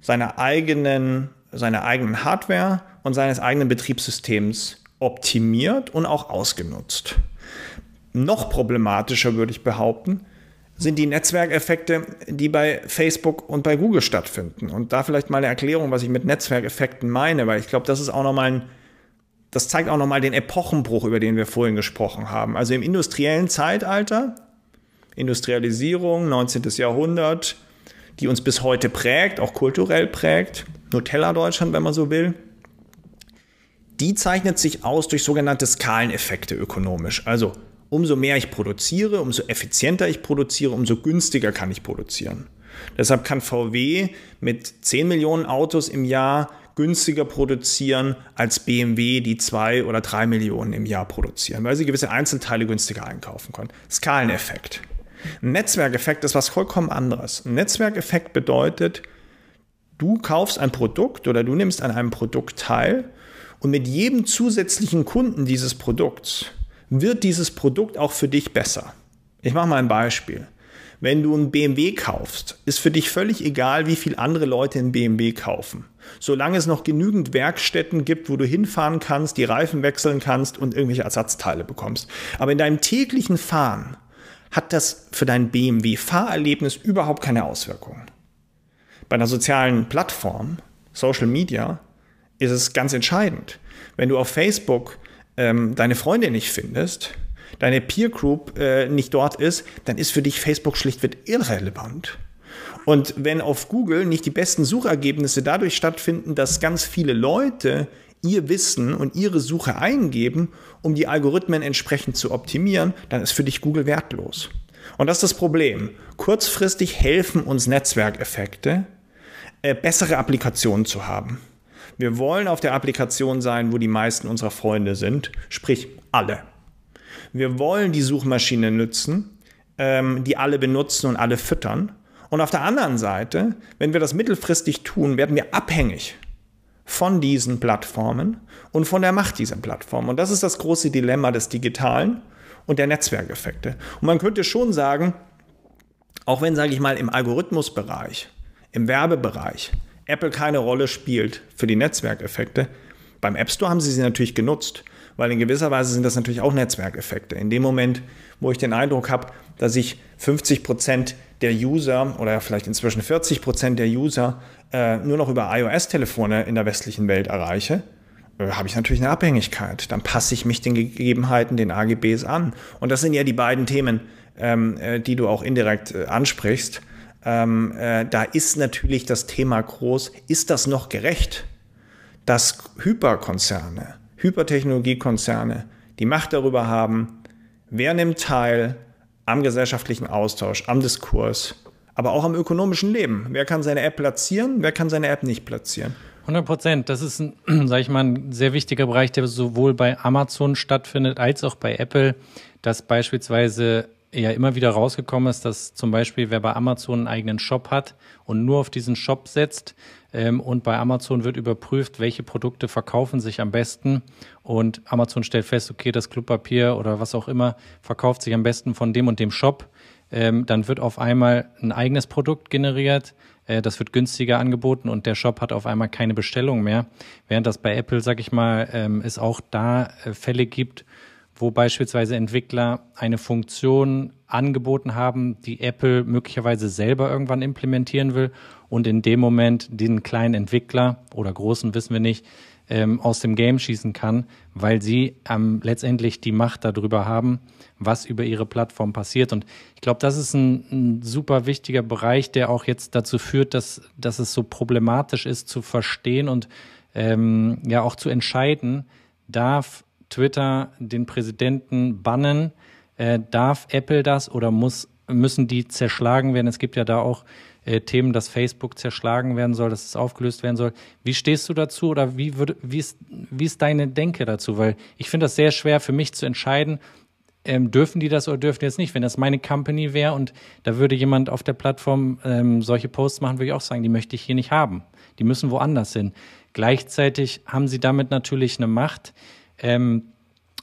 seiner eigenen, seiner eigenen Hardware und seines eigenen Betriebssystems optimiert und auch ausgenutzt. Noch problematischer würde ich behaupten, sind die Netzwerkeffekte, die bei Facebook und bei Google stattfinden. Und da vielleicht mal eine Erklärung, was ich mit Netzwerkeffekten meine, weil ich glaube, das ist auch nochmal ein, das zeigt auch nochmal den Epochenbruch, über den wir vorhin gesprochen haben. Also im industriellen Zeitalter, Industrialisierung, 19. Jahrhundert, die uns bis heute prägt, auch kulturell prägt, Nutella Deutschland, wenn man so will. die zeichnet sich aus durch sogenannte Skaleneffekte ökonomisch. Also umso mehr ich produziere, umso effizienter ich produziere, umso günstiger kann ich produzieren. Deshalb kann VW mit 10 Millionen Autos im Jahr günstiger produzieren als BMW, die zwei oder drei Millionen im Jahr produzieren, weil sie gewisse Einzelteile günstiger einkaufen können. Skaleneffekt. Ein Netzwerkeffekt ist was vollkommen anderes. Ein Netzwerkeffekt bedeutet, du kaufst ein Produkt oder du nimmst an einem Produkt teil und mit jedem zusätzlichen Kunden dieses Produkts wird dieses Produkt auch für dich besser. Ich mache mal ein Beispiel. Wenn du einen BMW kaufst, ist für dich völlig egal, wie viele andere Leute einen BMW kaufen. Solange es noch genügend Werkstätten gibt, wo du hinfahren kannst, die Reifen wechseln kannst und irgendwelche Ersatzteile bekommst. Aber in deinem täglichen Fahren hat das für dein BMW-Fahrerlebnis überhaupt keine Auswirkungen. Bei einer sozialen Plattform, Social Media, ist es ganz entscheidend. Wenn du auf Facebook ähm, deine Freunde nicht findest, deine Peer Group äh, nicht dort ist, dann ist für dich Facebook schlichtweg irrelevant. Und wenn auf Google nicht die besten Suchergebnisse dadurch stattfinden, dass ganz viele Leute ihr Wissen und ihre Suche eingeben, um die Algorithmen entsprechend zu optimieren, dann ist für dich Google wertlos. Und das ist das Problem. Kurzfristig helfen uns Netzwerkeffekte, äh, bessere Applikationen zu haben. Wir wollen auf der Applikation sein, wo die meisten unserer Freunde sind, sprich alle. Wir wollen die Suchmaschine nutzen, ähm, die alle benutzen und alle füttern. Und auf der anderen Seite, wenn wir das mittelfristig tun, werden wir abhängig von diesen Plattformen und von der Macht dieser Plattformen. Und das ist das große Dilemma des Digitalen und der Netzwerkeffekte. Und man könnte schon sagen, auch wenn, sage ich mal, im Algorithmusbereich, im Werbebereich Apple keine Rolle spielt für die Netzwerkeffekte, beim App Store haben sie sie natürlich genutzt weil in gewisser Weise sind das natürlich auch Netzwerkeffekte. In dem Moment, wo ich den Eindruck habe, dass ich 50 Prozent der User oder vielleicht inzwischen 40 Prozent der User äh, nur noch über iOS-Telefone in der westlichen Welt erreiche, äh, habe ich natürlich eine Abhängigkeit. Dann passe ich mich den Gegebenheiten, den AGBs an. Und das sind ja die beiden Themen, ähm, äh, die du auch indirekt äh, ansprichst. Ähm, äh, da ist natürlich das Thema groß, ist das noch gerecht, dass Hyperkonzerne Hypertechnologiekonzerne die Macht darüber haben, wer nimmt teil am gesellschaftlichen Austausch, am Diskurs, aber auch am ökonomischen Leben. Wer kann seine App platzieren, wer kann seine App nicht platzieren. 100 Prozent. Das ist, sage ich mal, ein sehr wichtiger Bereich, der sowohl bei Amazon stattfindet als auch bei Apple, dass beispielsweise ja immer wieder rausgekommen ist, dass zum Beispiel wer bei Amazon einen eigenen Shop hat und nur auf diesen Shop setzt ähm, und bei Amazon wird überprüft, welche Produkte verkaufen sich am besten. Und Amazon stellt fest, okay, das Klopapier oder was auch immer verkauft sich am besten von dem und dem Shop, ähm, dann wird auf einmal ein eigenes Produkt generiert, äh, das wird günstiger angeboten und der Shop hat auf einmal keine Bestellung mehr, während das bei Apple, sag ich mal, ähm, es auch da äh, Fälle gibt, wo beispielsweise Entwickler eine Funktion angeboten haben, die Apple möglicherweise selber irgendwann implementieren will und in dem Moment den kleinen Entwickler oder großen, wissen wir nicht, ähm, aus dem Game schießen kann, weil sie ähm, letztendlich die Macht darüber haben, was über ihre Plattform passiert. Und ich glaube, das ist ein, ein, super wichtiger Bereich, der auch jetzt dazu führt, dass, dass es so problematisch ist zu verstehen und ähm, ja auch zu entscheiden, darf Twitter den Präsidenten bannen? Äh, darf Apple das oder muss, müssen die zerschlagen werden? Es gibt ja da auch äh, Themen, dass Facebook zerschlagen werden soll, dass es aufgelöst werden soll. Wie stehst du dazu oder wie, würde, wie, ist, wie ist deine Denke dazu? Weil ich finde das sehr schwer für mich zu entscheiden, ähm, dürfen die das oder dürfen die das nicht? Wenn das meine Company wäre und da würde jemand auf der Plattform ähm, solche Posts machen, würde ich auch sagen, die möchte ich hier nicht haben. Die müssen woanders hin. Gleichzeitig haben sie damit natürlich eine Macht, ähm,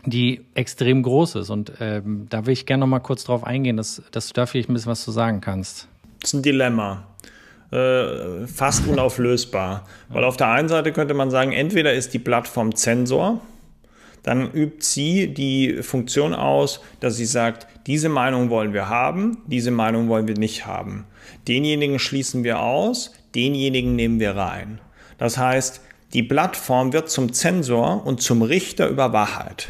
die extrem groß ist. Und ähm, da will ich gerne noch mal kurz drauf eingehen, dass, dass du da vielleicht ein bisschen was zu sagen kannst. Das ist ein Dilemma. Äh, fast unauflösbar. Weil auf der einen Seite könnte man sagen, entweder ist die Plattform Zensor, dann übt sie die Funktion aus, dass sie sagt, diese Meinung wollen wir haben, diese Meinung wollen wir nicht haben. Denjenigen schließen wir aus, denjenigen nehmen wir rein. Das heißt, die Plattform wird zum Zensor und zum Richter über Wahrheit.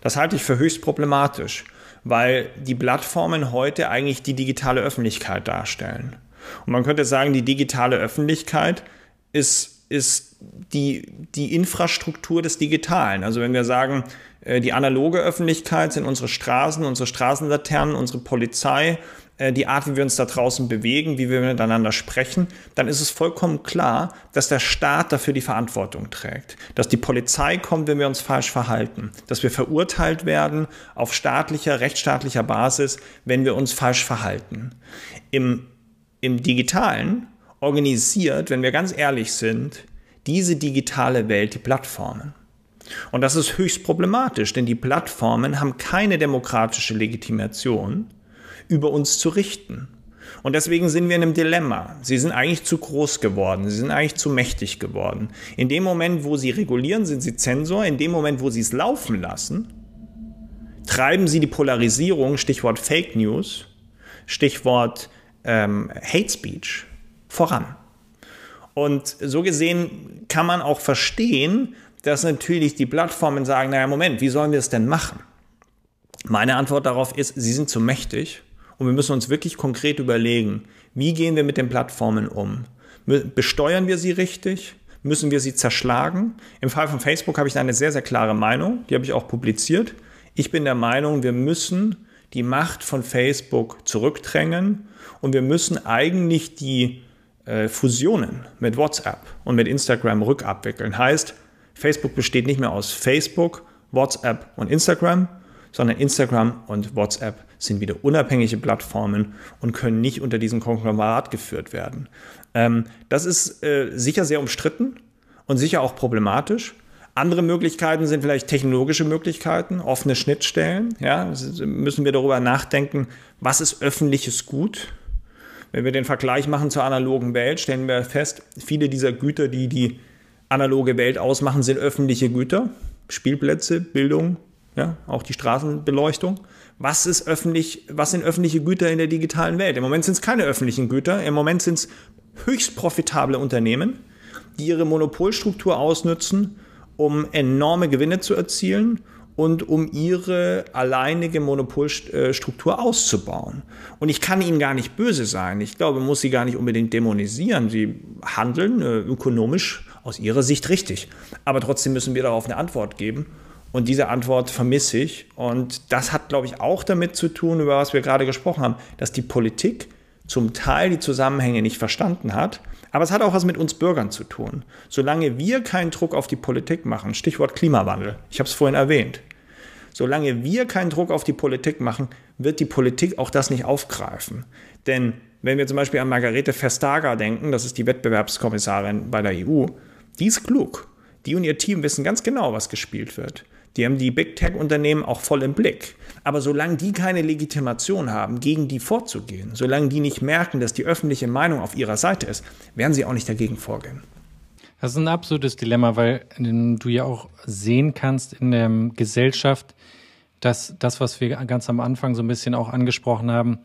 Das halte ich für höchst problematisch, weil die Plattformen heute eigentlich die digitale Öffentlichkeit darstellen. Und man könnte sagen, die digitale Öffentlichkeit ist ist die, die Infrastruktur des Digitalen. Also wenn wir sagen, äh, die analoge Öffentlichkeit sind unsere Straßen, unsere Straßenlaternen, unsere Polizei, die Art, wie wir uns da draußen bewegen, wie wir miteinander sprechen, dann ist es vollkommen klar, dass der Staat dafür die Verantwortung trägt. Dass die Polizei kommt, wenn wir uns falsch verhalten. Dass wir verurteilt werden auf staatlicher, rechtsstaatlicher Basis, wenn wir uns falsch verhalten. Im, im digitalen organisiert, wenn wir ganz ehrlich sind, diese digitale Welt die Plattformen. Und das ist höchst problematisch, denn die Plattformen haben keine demokratische Legitimation über uns zu richten. Und deswegen sind wir in einem Dilemma. Sie sind eigentlich zu groß geworden, sie sind eigentlich zu mächtig geworden. In dem Moment, wo sie regulieren, sind sie Zensor. In dem Moment, wo sie es laufen lassen, treiben sie die Polarisierung, Stichwort Fake News, Stichwort ähm, Hate Speech, voran. Und so gesehen kann man auch verstehen, dass natürlich die Plattformen sagen, naja, Moment, wie sollen wir es denn machen? Meine Antwort darauf ist, sie sind zu mächtig und wir müssen uns wirklich konkret überlegen, wie gehen wir mit den Plattformen um? Besteuern wir sie richtig? Müssen wir sie zerschlagen? Im Fall von Facebook habe ich da eine sehr, sehr klare Meinung, die habe ich auch publiziert. Ich bin der Meinung, wir müssen die Macht von Facebook zurückdrängen und wir müssen eigentlich die äh, Fusionen mit WhatsApp und mit Instagram rückabwickeln. Heißt, Facebook besteht nicht mehr aus Facebook, WhatsApp und Instagram, sondern Instagram und WhatsApp sind wieder unabhängige Plattformen und können nicht unter diesem Konglomerat geführt werden. Ähm, das ist äh, sicher sehr umstritten und sicher auch problematisch. Andere Möglichkeiten sind vielleicht technologische Möglichkeiten, offene Schnittstellen. Ja, müssen wir darüber nachdenken, was ist öffentliches Gut? Wenn wir den Vergleich machen zur analogen Welt, stellen wir fest, viele dieser Güter, die die analoge Welt ausmachen, sind öffentliche Güter. Spielplätze, Bildung, ja, auch die Straßenbeleuchtung. Was, ist öffentlich, was sind öffentliche Güter in der digitalen Welt? Im Moment sind es keine öffentlichen Güter, im Moment sind es höchst profitable Unternehmen, die ihre Monopolstruktur ausnutzen, um enorme Gewinne zu erzielen und um ihre alleinige Monopolstruktur auszubauen. Und ich kann ihnen gar nicht böse sein. Ich glaube, man muss sie gar nicht unbedingt dämonisieren. Sie handeln äh, ökonomisch aus ihrer Sicht richtig. Aber trotzdem müssen wir darauf eine Antwort geben. Und diese Antwort vermisse ich. Und das hat, glaube ich, auch damit zu tun, über was wir gerade gesprochen haben, dass die Politik zum Teil die Zusammenhänge nicht verstanden hat. Aber es hat auch was mit uns Bürgern zu tun. Solange wir keinen Druck auf die Politik machen, Stichwort Klimawandel, ich habe es vorhin erwähnt, solange wir keinen Druck auf die Politik machen, wird die Politik auch das nicht aufgreifen. Denn wenn wir zum Beispiel an Margarete Vestager denken, das ist die Wettbewerbskommissarin bei der EU, die ist klug. Die und ihr Team wissen ganz genau, was gespielt wird. Die haben die Big Tech-Unternehmen auch voll im Blick. Aber solange die keine Legitimation haben, gegen die vorzugehen, solange die nicht merken, dass die öffentliche Meinung auf ihrer Seite ist, werden sie auch nicht dagegen vorgehen. Das ist ein absolutes Dilemma, weil du ja auch sehen kannst in der Gesellschaft, dass das, was wir ganz am Anfang so ein bisschen auch angesprochen haben,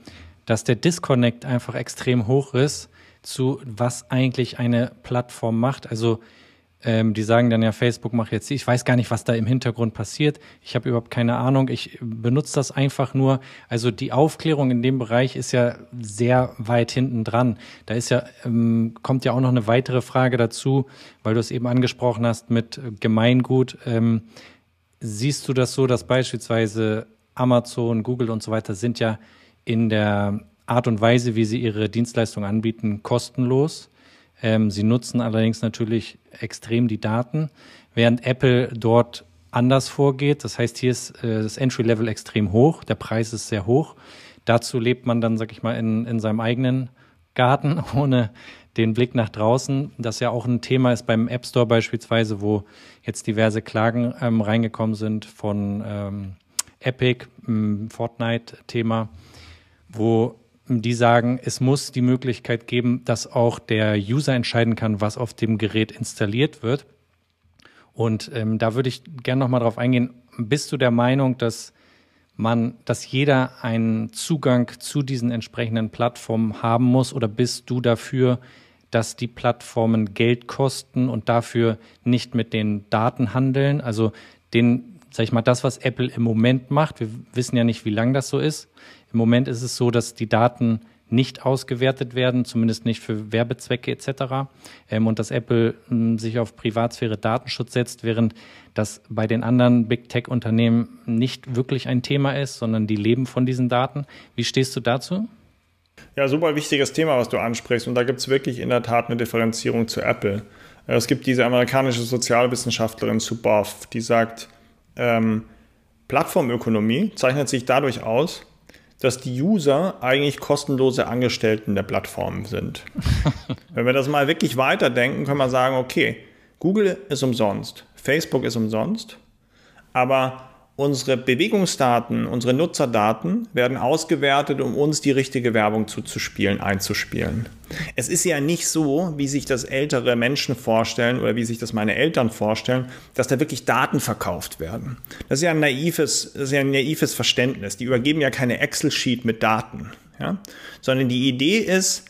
dass der Disconnect einfach extrem hoch ist zu was eigentlich eine Plattform macht. Also ähm, die sagen dann ja, Facebook macht jetzt, ich weiß gar nicht, was da im Hintergrund passiert. Ich habe überhaupt keine Ahnung. Ich benutze das einfach nur. Also die Aufklärung in dem Bereich ist ja sehr weit hinten dran. Da ist ja, ähm, kommt ja auch noch eine weitere Frage dazu, weil du es eben angesprochen hast mit Gemeingut. Ähm, siehst du das so, dass beispielsweise Amazon, Google und so weiter sind ja in der Art und Weise, wie sie ihre Dienstleistung anbieten, kostenlos. Ähm, sie nutzen allerdings natürlich extrem die Daten, während Apple dort anders vorgeht. Das heißt, hier ist äh, das Entry-Level extrem hoch, der Preis ist sehr hoch. Dazu lebt man dann, sag ich mal, in, in seinem eigenen Garten, ohne den Blick nach draußen, das ja auch ein Thema ist beim App Store beispielsweise, wo jetzt diverse Klagen ähm, reingekommen sind von ähm, Epic, Fortnite-Thema, wo die sagen, es muss die Möglichkeit geben, dass auch der User entscheiden kann, was auf dem Gerät installiert wird. Und ähm, da würde ich gerne nochmal drauf eingehen. Bist du der Meinung, dass man, dass jeder einen Zugang zu diesen entsprechenden Plattformen haben muss? Oder bist du dafür, dass die Plattformen Geld kosten und dafür nicht mit den Daten handeln? Also den, sag ich mal, das, was Apple im Moment macht, wir wissen ja nicht, wie lange das so ist, im Moment ist es so, dass die Daten nicht ausgewertet werden, zumindest nicht für Werbezwecke etc. Ähm, und dass Apple ähm, sich auf Privatsphäre Datenschutz setzt, während das bei den anderen Big Tech-Unternehmen nicht wirklich ein Thema ist, sondern die leben von diesen Daten. Wie stehst du dazu? Ja, super wichtiges Thema, was du ansprichst. Und da gibt es wirklich in der Tat eine Differenzierung zu Apple. Äh, es gibt diese amerikanische Sozialwissenschaftlerin Suboff, die sagt, ähm, Plattformökonomie zeichnet sich dadurch aus, dass die User eigentlich kostenlose Angestellten der Plattformen sind. Wenn wir das mal wirklich weiterdenken, können wir sagen, okay, Google ist umsonst, Facebook ist umsonst, aber unsere Bewegungsdaten, unsere Nutzerdaten werden ausgewertet, um uns die richtige Werbung zuzuspielen, einzuspielen. Es ist ja nicht so, wie sich das ältere Menschen vorstellen oder wie sich das meine Eltern vorstellen, dass da wirklich Daten verkauft werden. Das ist ja ein naives, das ist ja ein naives Verständnis. Die übergeben ja keine Excel-Sheet mit Daten, ja? sondern die Idee ist,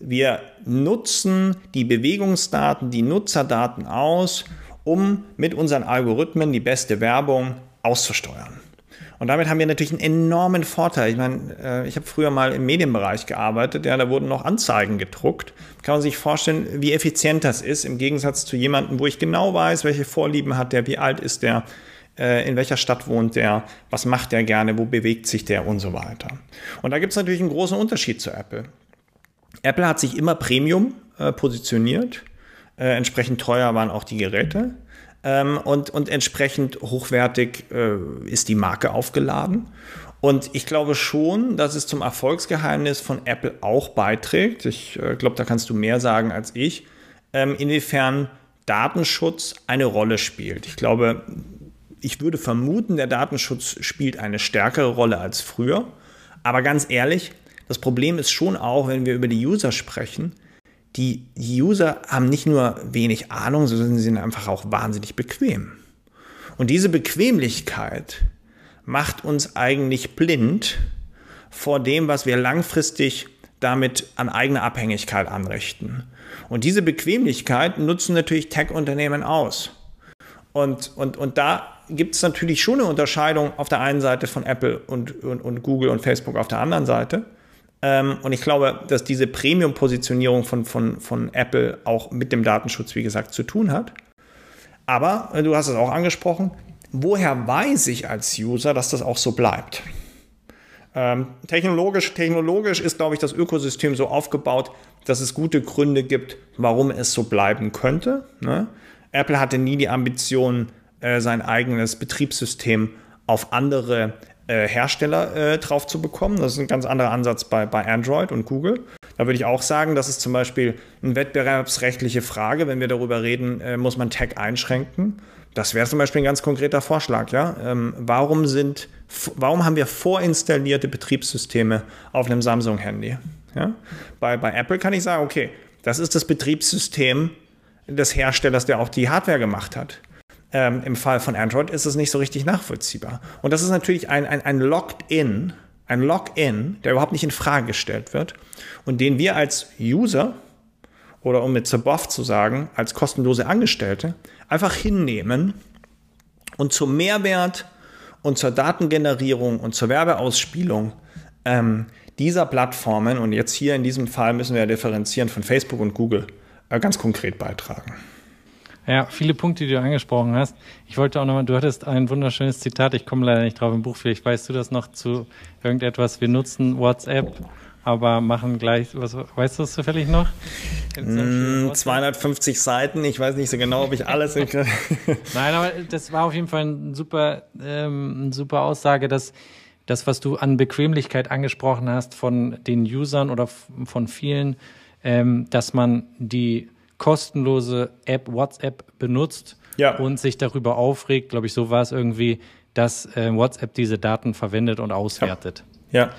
wir nutzen die Bewegungsdaten, die Nutzerdaten aus, um mit unseren Algorithmen die beste Werbung auszusteuern. Und damit haben wir natürlich einen enormen Vorteil. Ich meine, äh, ich habe früher mal im Medienbereich gearbeitet, ja, da wurden noch Anzeigen gedruckt. Kann man sich vorstellen, wie effizient das ist, im Gegensatz zu jemandem, wo ich genau weiß, welche Vorlieben hat der, wie alt ist der, äh, in welcher Stadt wohnt der, was macht der gerne, wo bewegt sich der und so weiter. Und da gibt es natürlich einen großen Unterschied zu Apple. Apple hat sich immer Premium äh, positioniert. Entsprechend teuer waren auch die Geräte. Ähm, und, und entsprechend hochwertig äh, ist die Marke aufgeladen. Und ich glaube schon, dass es zum Erfolgsgeheimnis von Apple auch beiträgt. Ich äh, glaube, da kannst du mehr sagen als ich, ähm, inwiefern Datenschutz eine Rolle spielt. Ich glaube, ich würde vermuten, der Datenschutz spielt eine stärkere Rolle als früher. Aber ganz ehrlich, das Problem ist schon auch, wenn wir über die User sprechen, die User haben nicht nur wenig Ahnung, sondern sie sind einfach auch wahnsinnig bequem. Und diese Bequemlichkeit macht uns eigentlich blind vor dem, was wir langfristig damit an eigener Abhängigkeit anrichten. Und diese Bequemlichkeit nutzen natürlich Tech-Unternehmen aus. Und, und, und da gibt es natürlich schon eine Unterscheidung auf der einen Seite von Apple und, und, und Google und Facebook auf der anderen Seite. Ähm, und ich glaube, dass diese Premium-Positionierung von, von, von Apple auch mit dem Datenschutz, wie gesagt, zu tun hat. Aber äh, du hast es auch angesprochen, woher weiß ich als User, dass das auch so bleibt? Ähm, technologisch, technologisch ist, glaube ich, das Ökosystem so aufgebaut, dass es gute Gründe gibt, warum es so bleiben könnte. Ne? Apple hatte nie die Ambition, äh, sein eigenes Betriebssystem auf andere Hersteller äh, drauf zu bekommen. Das ist ein ganz anderer Ansatz bei, bei Android und Google. Da würde ich auch sagen, das ist zum Beispiel eine wettbewerbsrechtliche Frage. Wenn wir darüber reden, äh, muss man Tech einschränken. Das wäre zum Beispiel ein ganz konkreter Vorschlag. Ja? Ähm, warum, sind, warum haben wir vorinstallierte Betriebssysteme auf einem Samsung-Handy? Ja? Bei, bei Apple kann ich sagen, okay, das ist das Betriebssystem des Herstellers, der auch die Hardware gemacht hat. Ähm, Im Fall von Android ist es nicht so richtig nachvollziehbar. Und das ist natürlich ein, ein, ein Locked-In, ein Login, der überhaupt nicht in Frage gestellt wird und den wir als User oder um mit Zaboff zu sagen, als kostenlose Angestellte einfach hinnehmen und zum Mehrwert und zur Datengenerierung und zur Werbeausspielung ähm, dieser Plattformen und jetzt hier in diesem Fall müssen wir ja differenzieren von Facebook und Google äh, ganz konkret beitragen. Ja, viele Punkte, die du angesprochen hast. Ich wollte auch nochmal, du hattest ein wunderschönes Zitat, ich komme leider nicht drauf im Buch, vielleicht weißt du das noch zu irgendetwas. Wir nutzen WhatsApp, aber machen gleich, was weißt du das zufällig noch? Mm, 250 Seiten, ich weiß nicht so genau, ob ich alles. Nein, aber das war auf jeden Fall ein super, ähm, eine super Aussage, dass das, was du an Bequemlichkeit angesprochen hast von den Usern oder von vielen, ähm, dass man die kostenlose App WhatsApp benutzt ja. und sich darüber aufregt, glaube ich, so war es irgendwie, dass äh, WhatsApp diese Daten verwendet und auswertet. Ja. ja.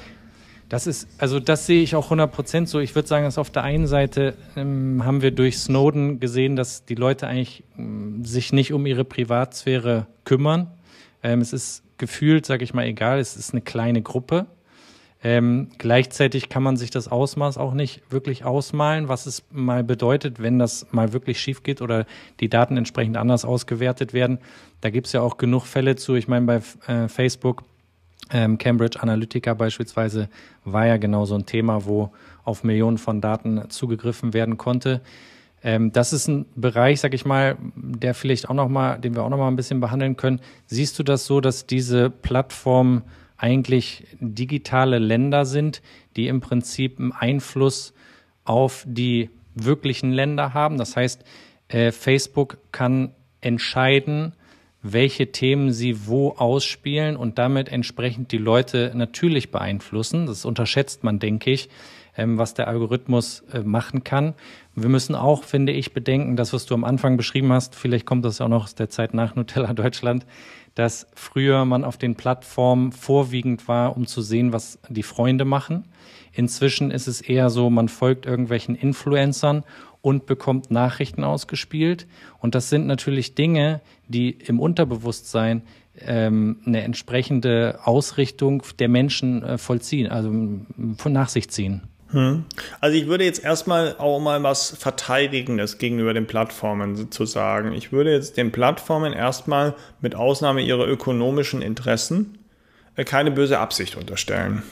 Das ist, also das sehe ich auch 100 Prozent so. Ich würde sagen, dass auf der einen Seite ähm, haben wir durch Snowden gesehen, dass die Leute eigentlich ähm, sich nicht um ihre Privatsphäre kümmern. Ähm, es ist gefühlt, sage ich mal, egal. Es ist eine kleine Gruppe. Ähm, gleichzeitig kann man sich das Ausmaß auch nicht wirklich ausmalen, was es mal bedeutet, wenn das mal wirklich schief geht oder die Daten entsprechend anders ausgewertet werden. Da gibt es ja auch genug Fälle zu. Ich meine, bei äh, Facebook Ähm, Cambridge Analytica beispielsweise war ja genau so ein Thema, wo auf Millionen von Daten zugegriffen werden konnte. Ähm, das ist ein Bereich, sag ich mal, der vielleicht auch noch mal, den wir auch noch mal ein bisschen behandeln können. Siehst du das so, dass diese Plattformen eigentlich digitale Länder sind, die im Prinzip einen Einfluss auf die wirklichen Länder haben? Das heißt, äh, Facebook kann entscheiden, welche Themen sie wo ausspielen und damit entsprechend die Leute natürlich beeinflussen. Das unterschätzt man, denke ich, ähm, was der Algorithmus äh, machen kann. Wir müssen auch, finde ich, bedenken, das, was du am Anfang beschrieben hast, vielleicht kommt das auch noch aus der Zeit nach Nutella Deutschland, dass früher man auf den Plattformen vorwiegend war, um zu sehen, was die Freunde machen. Inzwischen ist es eher so, man folgt irgendwelchen Influencern und bekommt Nachrichten ausgespielt. Und das sind natürlich Dinge, die im Unterbewusstsein ähm, eine entsprechende Ausrichtung der Menschen äh, vollziehen, also von nach sich ziehen. Hm. Also ich würde jetzt erstmal auch mal was Verteidigendes gegenüber den Plattformen zu sagen. Ich würde jetzt den Plattformen erstmal mit Ausnahme ihrer ökonomischen Interessen äh, keine böse Absicht unterstellen.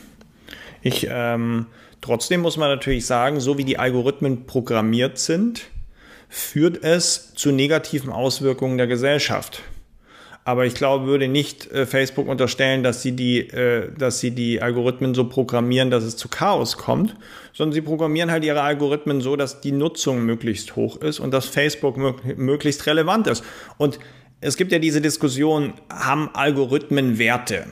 Ich, ähm, trotzdem muss man natürlich sagen, so wie die Algorithmen programmiert sind, führt es zu negativen Auswirkungen der Gesellschaft. Aber ich glaube, würde nicht äh, Facebook unterstellen, dass sie, die, äh, dass sie die Algorithmen so programmieren, dass es zu Chaos kommt, sondern sie programmieren halt ihre Algorithmen so, dass die Nutzung möglichst hoch ist und dass Facebook möglichst relevant ist. Und es gibt ja diese Diskussion, haben Algorithmen Werte?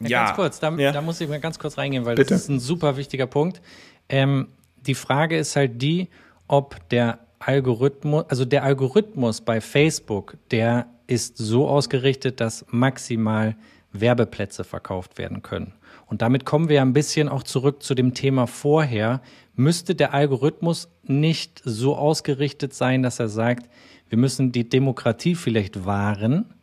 Ja, ja. Ganz kurz, da, ja. da, muss ich mal ganz kurz reingehen, weil Bitte? das ist ein super wichtiger Punkt. Ähm, die Frage ist halt die, ob der Algorithmus, also der Algorithmus bei Facebook, der ist so ausgerichtet, dass maximal Werbeplätze verkauft werden können. Und damit kommen wir ein bisschen auch zurück zu dem Thema vorher. Müsste der Algorithmus nicht so ausgerichtet sein, dass er sagt, wir müssen die Demokratie vielleicht wahren?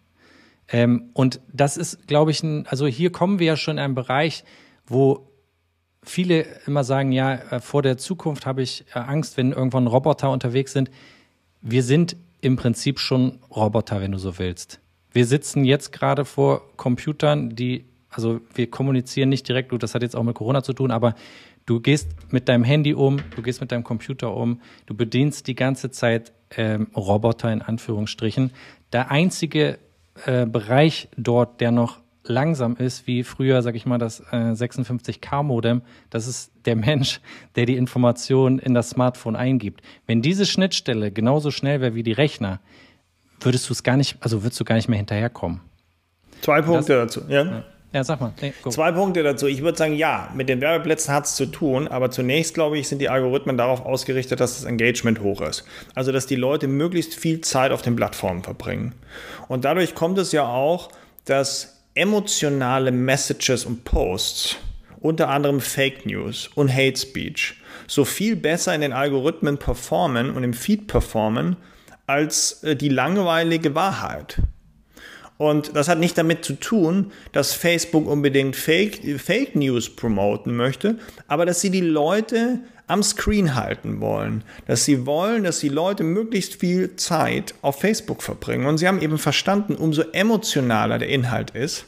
Ähm, und das ist, glaube ich, ein, also hier kommen wir ja schon in einen Bereich, wo viele immer sagen, ja, äh, vor der Zukunft habe ich äh, Angst, wenn irgendwann Roboter unterwegs sind. Wir sind im Prinzip schon Roboter, wenn du so willst. Wir sitzen jetzt gerade vor Computern, die, also wir kommunizieren nicht direkt, du, das hat jetzt auch mit Corona zu tun, aber du gehst mit deinem Handy um, du gehst mit deinem Computer um, du bedienst die ganze Zeit ähm, Roboter in Anführungsstrichen. Der einzige äh, Bereich dort, der noch langsam ist wie früher, sag ich mal, das äh, 56K-Modem, das ist der Mensch, der die Information in das Smartphone eingibt. Wenn diese Schnittstelle genauso schnell wäre wie die Rechner, würdest du es gar nicht, also würdest du gar nicht mehr hinterherkommen. Zwei Punkte das, dazu, ja. ja. sag mal. Nee, Zwei Punkte dazu. Ich würde sagen, ja, mit den Werbeplätzen hat es zu tun, aber zunächst, glaube ich, sind die Algorithmen darauf ausgerichtet, dass das Engagement hoch ist. Also, dass die Leute möglichst viel Zeit auf den Plattformen verbringen. Und dadurch kommt es ja auch, dass emotionale Messages und Posts, unter anderem Fake News und Hate Speech, so viel besser in den Algorithmen performen und im Feed performen als äh, die langweilige Wahrheit. Und das hat nicht damit zu tun, dass Facebook unbedingt Fake, Fake News promoten möchte, aber dass sie die Leute am Screen halten wollen. Dass sie wollen, dass die Leute möglichst viel Zeit auf Facebook verbringen. Und sie haben eben verstanden, umso emotionaler der Inhalt ist,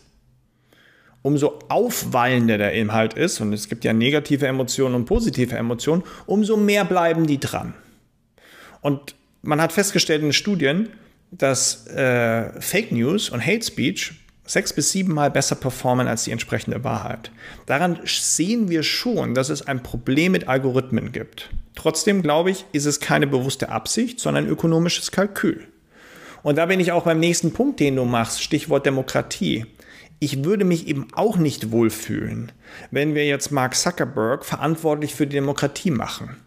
umso aufwallender der Inhalt ist, und es gibt ja negative Emotionen und positive Emotionen, umso mehr bleiben die dran. Und man hat festgestellt in Studien, dass äh, Fake News und Hate Speech sechs bis sieben Mal besser performen als die entsprechende Wahrheit. Daran sehen wir schon, dass es ein Problem mit Algorithmen gibt. Trotzdem glaube ich, ist es keine bewusste Absicht, sondern ökonomisches Kalkül. Und da bin ich auch beim nächsten Punkt, den du machst, Stichwort Demokratie. Ich würde mich eben auch nicht wohlfühlen, wenn wir jetzt Mark Zuckerberg verantwortlich für die Demokratie machen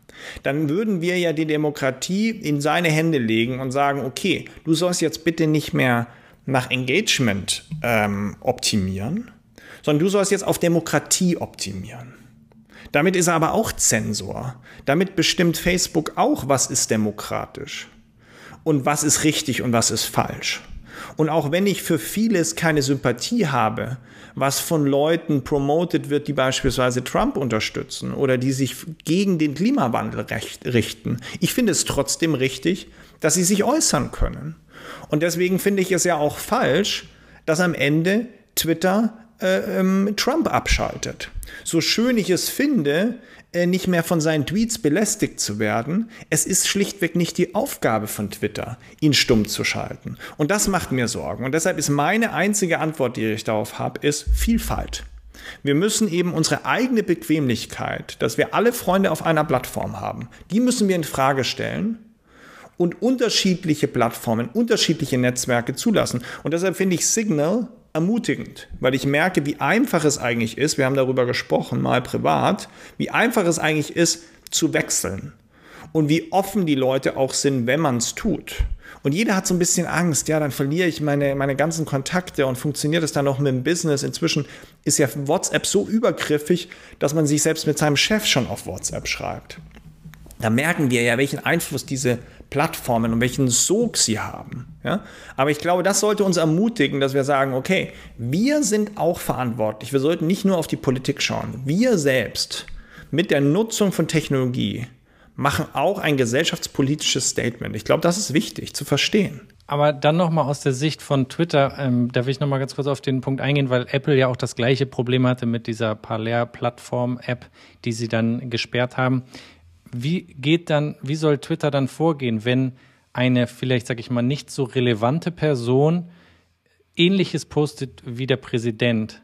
dann würden wir ja die Demokratie in seine Hände legen und sagen, okay, du sollst jetzt bitte nicht mehr nach Engagement ähm, optimieren, sondern du sollst jetzt auf Demokratie optimieren. Damit ist er aber auch Zensor. Damit bestimmt Facebook auch, was ist demokratisch und was ist richtig und was ist falsch. Und auch wenn ich für vieles keine Sympathie habe, was von Leuten promotet wird, die beispielsweise Trump unterstützen oder die sich gegen den Klimawandel richten, ich finde es trotzdem richtig, dass sie sich äußern können. Und deswegen finde ich es ja auch falsch, dass am Ende Twitter äh, ähm, Trump abschaltet. So schön ich es finde, äh, nicht mehr von seinen Tweets belästigt zu werden. Es ist schlichtweg nicht die Aufgabe von Twitter, ihn stumm zu schalten. Und das macht mir Sorgen. Und deshalb ist meine einzige Antwort, die ich darauf habe, ist Vielfalt. Wir müssen eben unsere eigene Bequemlichkeit, dass wir alle Freunde auf einer Plattform haben, die müssen wir in Frage stellen und unterschiedliche Plattformen, unterschiedliche Netzwerke zulassen. Und deshalb finde ich Signal ermutigend, weil ich merke, wie einfach es eigentlich ist, wir haben darüber gesprochen, mal privat, wie einfach es eigentlich ist, zu wechseln. Und wie offen die Leute auch sind, wenn man es tut. Und jeder hat so ein bisschen Angst, ja, dann verliere ich meine, meine ganzen Kontakte und funktioniert es dann noch mit dem Business. Inzwischen ist ja WhatsApp so übergriffig, dass man sich selbst mit seinem Chef schon auf WhatsApp schreibt. Da merken wir ja, welchen Einfluss diese Plattformen und welchen Sog sie haben. Ja? Aber ich glaube, das sollte uns ermutigen, dass wir sagen, okay, wir sind auch verantwortlich. Wir sollten nicht nur auf die Politik schauen. Wir selbst mit der Nutzung von Technologie machen auch ein gesellschaftspolitisches Statement. Ich glaube, das ist wichtig zu verstehen. Aber dann nochmal aus der Sicht von Twitter, ähm, da will ich nochmal ganz kurz auf den Punkt eingehen, weil Apple ja auch das gleiche Problem hatte mit dieser Parler-Plattform-App, die sie dann gesperrt haben. Wie geht dann, wie soll Twitter dann vorgehen, wenn eine vielleicht, sag ich mal, nicht so relevante Person ähnliches postet wie der Präsident?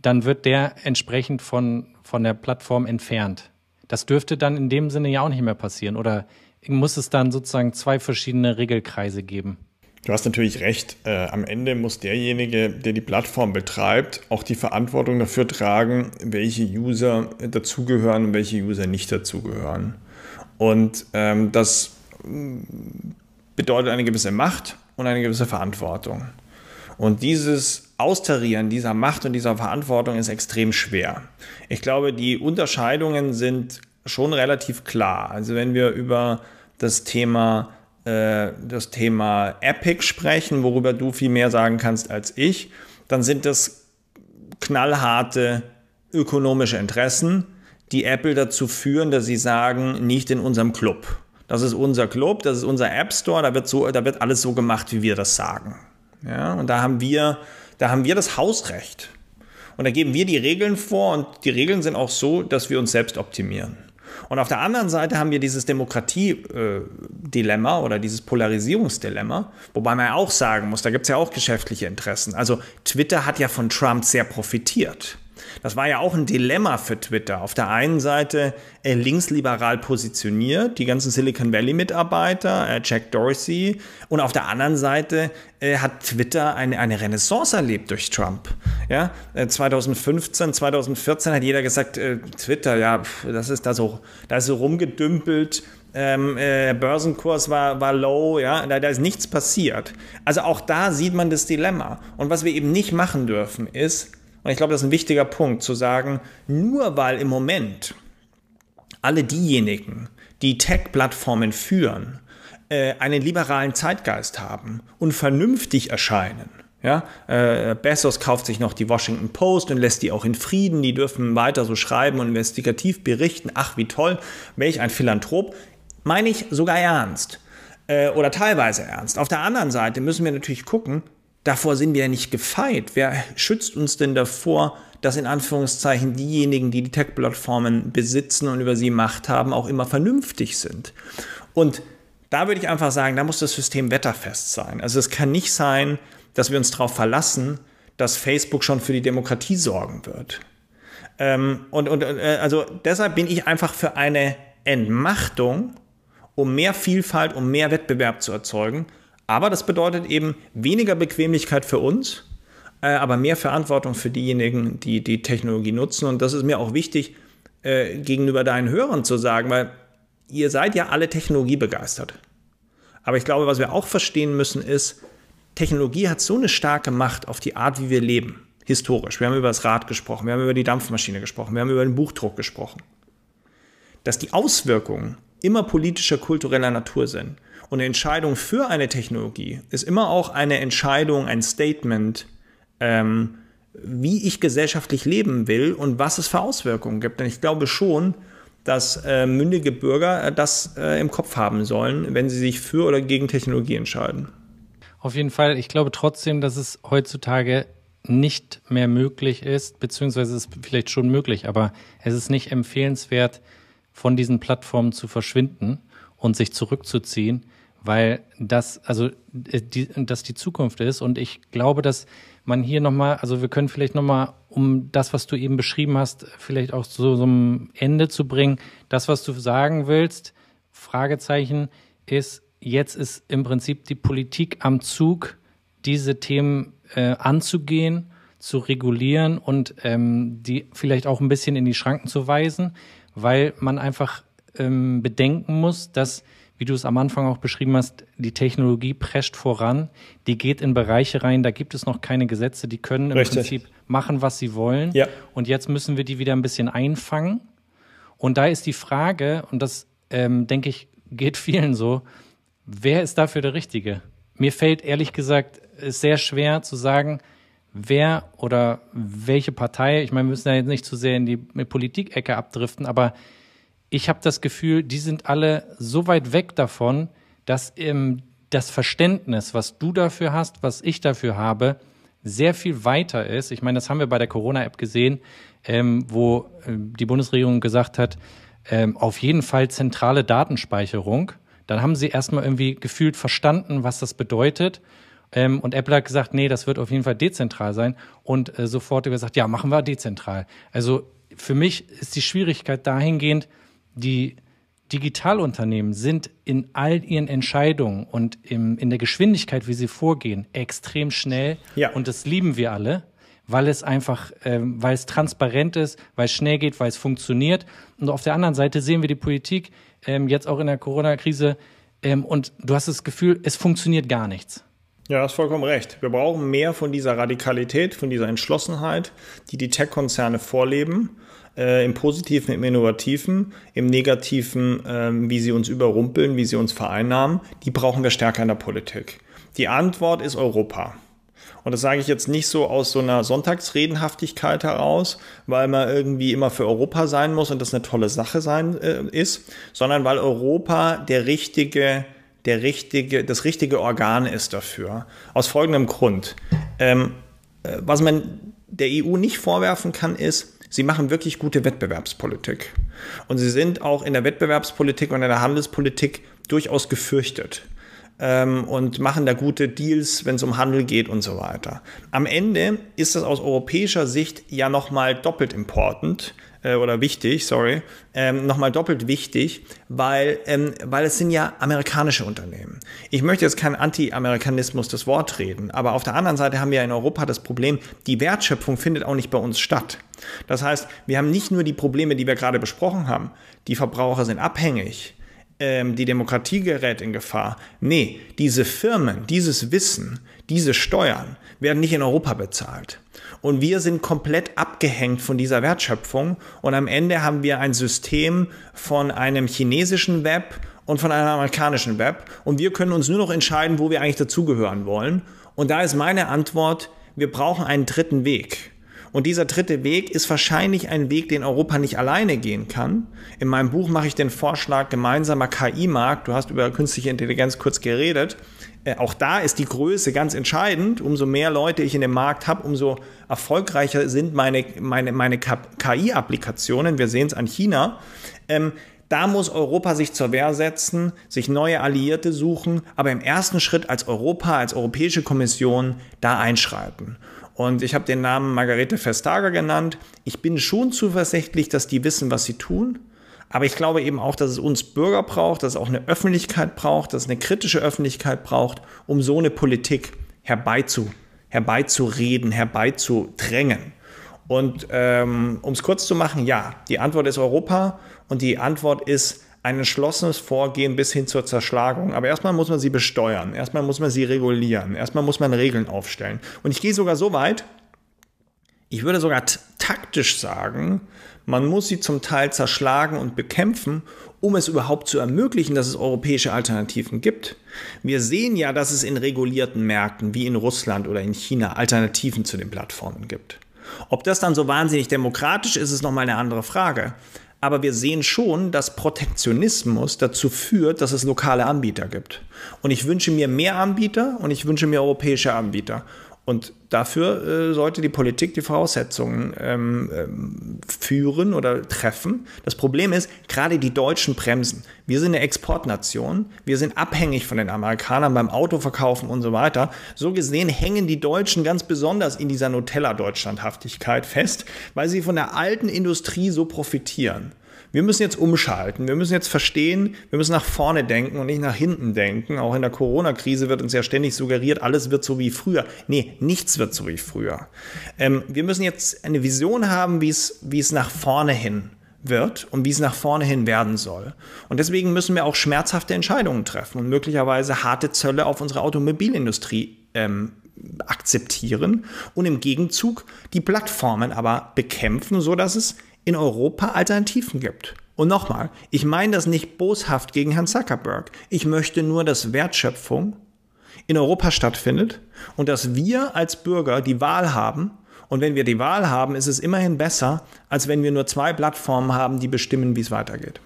Dann wird der entsprechend von, von der Plattform entfernt. Das dürfte dann in dem Sinne ja auch nicht mehr passieren. Oder muss es dann sozusagen zwei verschiedene Regelkreise geben? Du hast natürlich recht. Äh, am Ende muss derjenige, der die Plattform betreibt, auch die Verantwortung dafür tragen, welche User dazugehören und welche User nicht dazugehören. Und ähm, das mm, bedeutet eine gewisse Macht und eine gewisse Verantwortung. Und dieses Austarieren dieser Macht und dieser Verantwortung ist extrem schwer. Ich glaube, die Unterscheidungen sind schon relativ klar. Also wenn wir über das Thema äh, das Thema Epic sprechen, worüber du viel mehr sagen kannst als ich, dann sind das knallharte ökonomische Interessen, die Apple dazu führen, dass sie sagen, nicht in unserem Club. Das ist unser Club, das ist unser App Store, da wird, so, da wird alles so gemacht, wie wir das sagen. Ja, und da haben wir, da haben wir das Hausrecht. Und da geben wir die Regeln vor und die Regeln sind auch so, dass wir uns selbst optimieren. Und auf der anderen Seite haben wir dieses Demokratie-Dilemma oder dieses Polarisierungsdilemma, wobei man ja auch sagen muss, da gibt es ja auch geschäftliche Interessen. Also Twitter hat ja von Trump sehr profitiert. Das war ja auch ein Dilemma für Twitter. Auf der einen Seite äh, linksliberal positioniert, die ganzen Silicon Valley-Mitarbeiter, äh, Jack Dorsey, und auf der anderen Seite äh, hat Twitter eine, eine Renaissance erlebt durch Trump. Ja, 2015, äh, 2014 hat jeder gesagt, äh, Twitter, ja, das ist da so, da ist so rumgedümpelt. Ähm, äh, Börsenkurs war, war low, ja, da, da ist nichts passiert. Also auch da sieht man das Dilemma. Und was wir eben nicht machen dürfen, ist, und ich glaube, das ist ein wichtiger Punkt, zu sagen, nur weil im Moment alle diejenigen, die Tech-Plattformen führen, äh, einen liberalen Zeitgeist haben und vernünftig erscheinen. Ja, äh, Bezos kauft sich noch die Washington Post und lässt die auch in Frieden. Die dürfen weiter so schreiben und investigativ berichten. Ach, wie toll, welch ein Philanthrop. Meine ich sogar ernst äh, oder teilweise ernst. Auf der anderen Seite müssen wir natürlich gucken, Davor sind wir ja nicht gefeit. Wer schützt uns denn davor, dass in Anführungszeichen diejenigen, die die Tech-Plattformen besitzen und über sie Macht haben, auch immer vernünftig sind? Und da würde ich einfach sagen, da muss das System wetterfest sein. Also es kann nicht sein, dass wir uns darauf verlassen, dass Facebook schon für die Demokratie sorgen wird. Ähm, und, und äh, also deshalb bin ich einfach für eine Entmachtung, um mehr Vielfalt, um mehr Wettbewerb zu erzeugen, aber das bedeutet eben weniger Bequemlichkeit für uns, äh, aber mehr Verantwortung für diejenigen, die die Technologie nutzen. Und das ist mir auch wichtig, äh, gegenüber deinen Hörern zu sagen, weil ihr seid ja alle technologiebegeistert. Aber ich glaube, was wir auch verstehen müssen, ist, Technologie hat so eine starke Macht auf die Art, wie wir leben, historisch. Wir haben über das Rad gesprochen, wir haben über die Dampfmaschine gesprochen, wir haben über den Buchdruck gesprochen. Dass die Auswirkungen immer politischer, kultureller Natur sind. Und eine Entscheidung für eine Technologie ist immer auch eine Entscheidung, ein Statement, ähm, wie ich gesellschaftlich leben will und was es für Auswirkungen gibt. Denn ich glaube schon, dass äh, mündige Bürger äh, das äh, im Kopf haben sollen, wenn sie sich für oder gegen Technologie entscheiden. Auf jeden Fall. Ich glaube trotzdem, dass es heutzutage nicht mehr möglich ist, beziehungsweise es ist vielleicht schon möglich, aber es ist nicht empfehlenswert, von diesen Plattformen zu verschwinden und sich zurückzuziehen, weil das also äh, die, das die Zukunft ist. Und ich glaube, dass man hier nochmal, also wir können vielleicht nochmal, um das, was du eben beschrieben hast, vielleicht auch zu so einem Ende zu bringen, das, was du sagen willst, Fragezeichen, ist, jetzt ist im Prinzip die Politik am Zug, diese Themen äh, anzugehen, zu regulieren und ähm, die vielleicht auch ein bisschen in die Schranken zu weisen, weil man einfach ähm, bedenken muss, dass, wie du es am Anfang auch beschrieben hast, die Technologie prescht voran, die geht in Bereiche rein, da gibt es noch keine Gesetze, die können im Richtig. Prinzip machen, was sie wollen. Ja. Und jetzt müssen wir die wieder ein bisschen einfangen. Und da ist die Frage, und das ähm, denke ich, geht vielen so, wer ist dafür der Richtige? Mir fällt ehrlich gesagt sehr schwer zu sagen, wer oder welche Partei, ich meine, wir müssen ja jetzt nicht zu sehr in die Politikecke abdriften, aber ich habe das Gefühl, die sind alle so weit weg davon, dass ähm, das Verständnis, was du dafür hast, was ich dafür habe, sehr viel weiter ist. Ich meine, das haben wir bei der Corona-App gesehen, ähm, wo äh, die Bundesregierung gesagt hat, ähm, auf jeden Fall zentrale Datenspeicherung. Dann haben sie erstmal irgendwie gefühlt verstanden, was das bedeutet. Ähm, und Apple hat gesagt, nee, das wird auf jeden Fall dezentral sein. Und äh, sofort gesagt, ja, machen wir dezentral. Also für mich ist die Schwierigkeit dahingehend, die Digitalunternehmen sind in all ihren Entscheidungen und im, in der Geschwindigkeit, wie sie vorgehen, extrem schnell. Ja. Und das lieben wir alle, weil es einfach, ähm, weil es transparent ist, weil es schnell geht, weil es funktioniert. Und auf der anderen Seite sehen wir die Politik ähm, jetzt auch in der Corona-Krise ähm, und du hast das Gefühl, es funktioniert gar nichts. Ja, hast vollkommen recht. Wir brauchen mehr von dieser Radikalität, von dieser Entschlossenheit, die die Tech-Konzerne vorleben. Äh, Im Positiven, im Innovativen, im Negativen, äh, wie sie uns überrumpeln, wie sie uns vereinnahmen. Die brauchen wir stärker in der Politik. Die Antwort ist Europa. Und das sage ich jetzt nicht so aus so einer Sonntagsredenhaftigkeit heraus, weil man irgendwie immer für Europa sein muss und das eine tolle Sache sein äh, ist, sondern weil Europa der richtige der richtige, das richtige Organ ist dafür. Aus folgendem Grund. Ähm, äh, was man der EU nicht vorwerfen kann, ist, sie machen wirklich gute Wettbewerbspolitik. Und sie sind auch in der Wettbewerbspolitik und in der Handelspolitik durchaus gefürchtet ähm, und machen da gute Deals, wenn es um Handel geht und so weiter. Am Ende ist das aus europäischer Sicht ja nochmal doppelt important, äh, oder wichtig, sorry, ähm, nochmal doppelt wichtig, weil, ähm, weil es sind ja amerikanische Unternehmen. Ich möchte jetzt kein Anti-Amerikanismus das Wort reden, aber auf der anderen Seite haben wir in Europa das Problem, die Wertschöpfung findet auch nicht bei uns statt. Das heißt, wir haben nicht nur die Probleme, die wir gerade besprochen haben, die Verbraucher sind abhängig, ähm, die Demokratie gerät in Gefahr. Nee, diese Firmen, dieses Wissen, diese Steuern werden nicht in Europa bezahlt. Und wir sind komplett abgehängt von dieser Wertschöpfung. Und am Ende haben wir ein System von einem chinesischen Web und von einem amerikanischen Web. Und wir können uns nur noch entscheiden, wo wir eigentlich dazugehören wollen. Und da ist meine Antwort, wir brauchen einen dritten Weg. Und dieser dritte Weg ist wahrscheinlich ein Weg, den Europa nicht alleine gehen kann. In meinem Buch mache ich den Vorschlag gemeinsamer KI-Markt. Du hast über künstliche Intelligenz kurz geredet. Äh, auch da ist die Größe ganz entscheidend. Umso mehr Leute ich in dem Markt habe, umso erfolgreicher sind meine, meine, meine KI-Applikationen. Wir sehen es an China. Ähm, da muss Europa sich zur Wehr setzen, sich neue Alliierte suchen, aber im ersten Schritt als Europa, als Europäische Kommission da einschreiten. Und ich habe den Namen Margarete Vestager genannt. Ich bin schon zuversichtlich, dass die wissen, was sie tun. Aber ich glaube eben auch, dass es uns Bürger braucht, dass es auch eine Öffentlichkeit braucht, dass es eine kritische Öffentlichkeit braucht, um so eine Politik herbeizu, herbeizureden, herbeizudrängen. Und ähm, um es kurz zu machen, ja, die Antwort ist Europa und die Antwort ist ein entschlossenes Vorgehen bis hin zur Zerschlagung. Aber erstmal muss man sie besteuern, erstmal muss man sie regulieren, erstmal muss man Regeln aufstellen. Und ich gehe sogar so weit, ich würde sogar taktisch sagen, man muss sie zum Teil zerschlagen und bekämpfen, um es überhaupt zu ermöglichen, dass es europäische Alternativen gibt. Wir sehen ja, dass es in regulierten Märkten wie in Russland oder in China Alternativen zu den Plattformen gibt. Ob das dann so wahnsinnig demokratisch ist, ist nochmal eine andere Frage. Aber wir sehen schon, dass Protektionismus dazu führt, dass es lokale Anbieter gibt. Und ich wünsche mir mehr Anbieter und ich wünsche mir europäische Anbieter. Und dafür äh, sollte die Politik die Voraussetzungen ähm, ähm, führen oder treffen. Das Problem ist, gerade die Deutschen bremsen. Wir sind eine Exportnation. Wir sind abhängig von den Amerikanern beim Autoverkaufen und so weiter. So gesehen hängen die Deutschen ganz besonders in dieser Nutella-Deutschlandhaftigkeit fest, weil sie von der alten Industrie so profitieren wir müssen jetzt umschalten. Wir müssen jetzt verstehen, wir müssen nach vorne denken und nicht nach hinten denken. Auch in der Corona-Krise wird uns ja ständig suggeriert, alles wird so wie früher. Nee, nichts wird so wie früher. Ähm, wir müssen jetzt eine Vision haben, wie es, nach vorne hin wird und wie es nach vorne hin werden soll. Und deswegen müssen wir auch schmerzhafte Entscheidungen treffen und möglicherweise harte Zölle auf unsere Automobilindustrie ähm, akzeptieren und im Gegenzug die Plattformen aber bekämpfen, sodass es in Europa Alternativen gibt. Und nochmal, ich meine das nicht boshaft gegen Herrn Zuckerberg. Ich möchte nur, dass Wertschöpfung in Europa stattfindet und dass wir als Bürger die Wahl haben. Und wenn wir die Wahl haben, ist es immerhin besser, als wenn wir nur zwei Plattformen haben, die bestimmen, wie es weitergeht.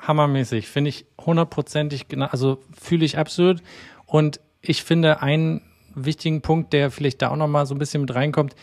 Hammermäßig, finde ich hundertprozentig, also fühle ich absolut. Und ich finde einen wichtigen Punkt, der vielleicht da auch nochmal so ein bisschen mit reinkommt,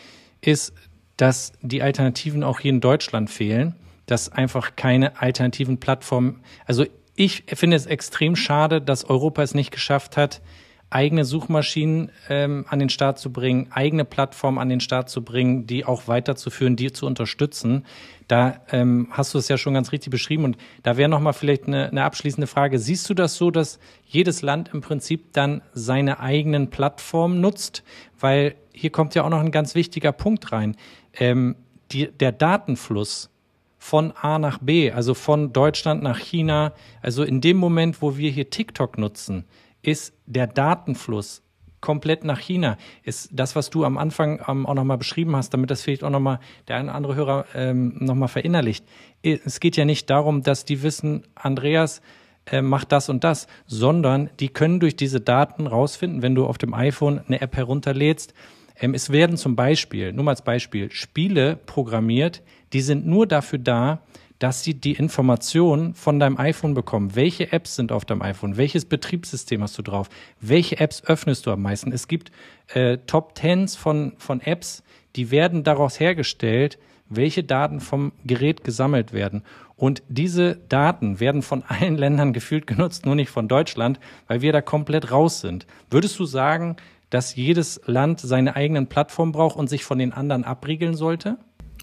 ist, dass die Alternativen auch hier in Deutschland fehlen, dass einfach keine alternativen Plattformen, also ich finde es extrem schade, dass Europa es nicht geschafft hat, eigene Suchmaschinen ähm, an den Start zu bringen, eigene Plattformen an den Start zu bringen, die auch weiterzuführen, die zu unterstützen. Da ähm, hast du es ja schon ganz richtig beschrieben und da wäre nochmal vielleicht eine, eine abschließende Frage. Siehst du das so, dass jedes Land im Prinzip dann seine eigenen Plattformen nutzt? Weil hier kommt ja auch noch ein ganz wichtiger Punkt rein. Ähm, die, der Datenfluss von A nach B, also von Deutschland nach China, also in dem Moment, wo wir hier TikTok nutzen, ist der Datenfluss komplett nach China. Ist das, was du am Anfang ähm, auch nochmal beschrieben hast, damit das vielleicht auch nochmal der eine oder andere Hörer ähm, nochmal verinnerlicht. Es geht ja nicht darum, dass die wissen, Andreas äh, macht das und das, sondern die können durch diese Daten rausfinden, wenn du auf dem iPhone eine App herunterlädst. Ähm, es werden zum Beispiel, nur mal als Beispiel, Spiele programmiert, die sind nur dafür da, dass sie die Informationen von deinem iPhone bekommen. Welche Apps sind auf deinem iPhone? Welches Betriebssystem hast du drauf? Welche Apps öffnest du am meisten? Es gibt äh, Top Tens von, von Apps, die werden daraus hergestellt, welche Daten vom Gerät gesammelt werden. Und diese Daten werden von allen Ländern gefühlt genutzt, nur nicht von Deutschland, weil wir da komplett raus sind. Würdest du sagen, dass jedes Land seine eigenen Plattformen braucht und sich von den anderen abriegeln sollte?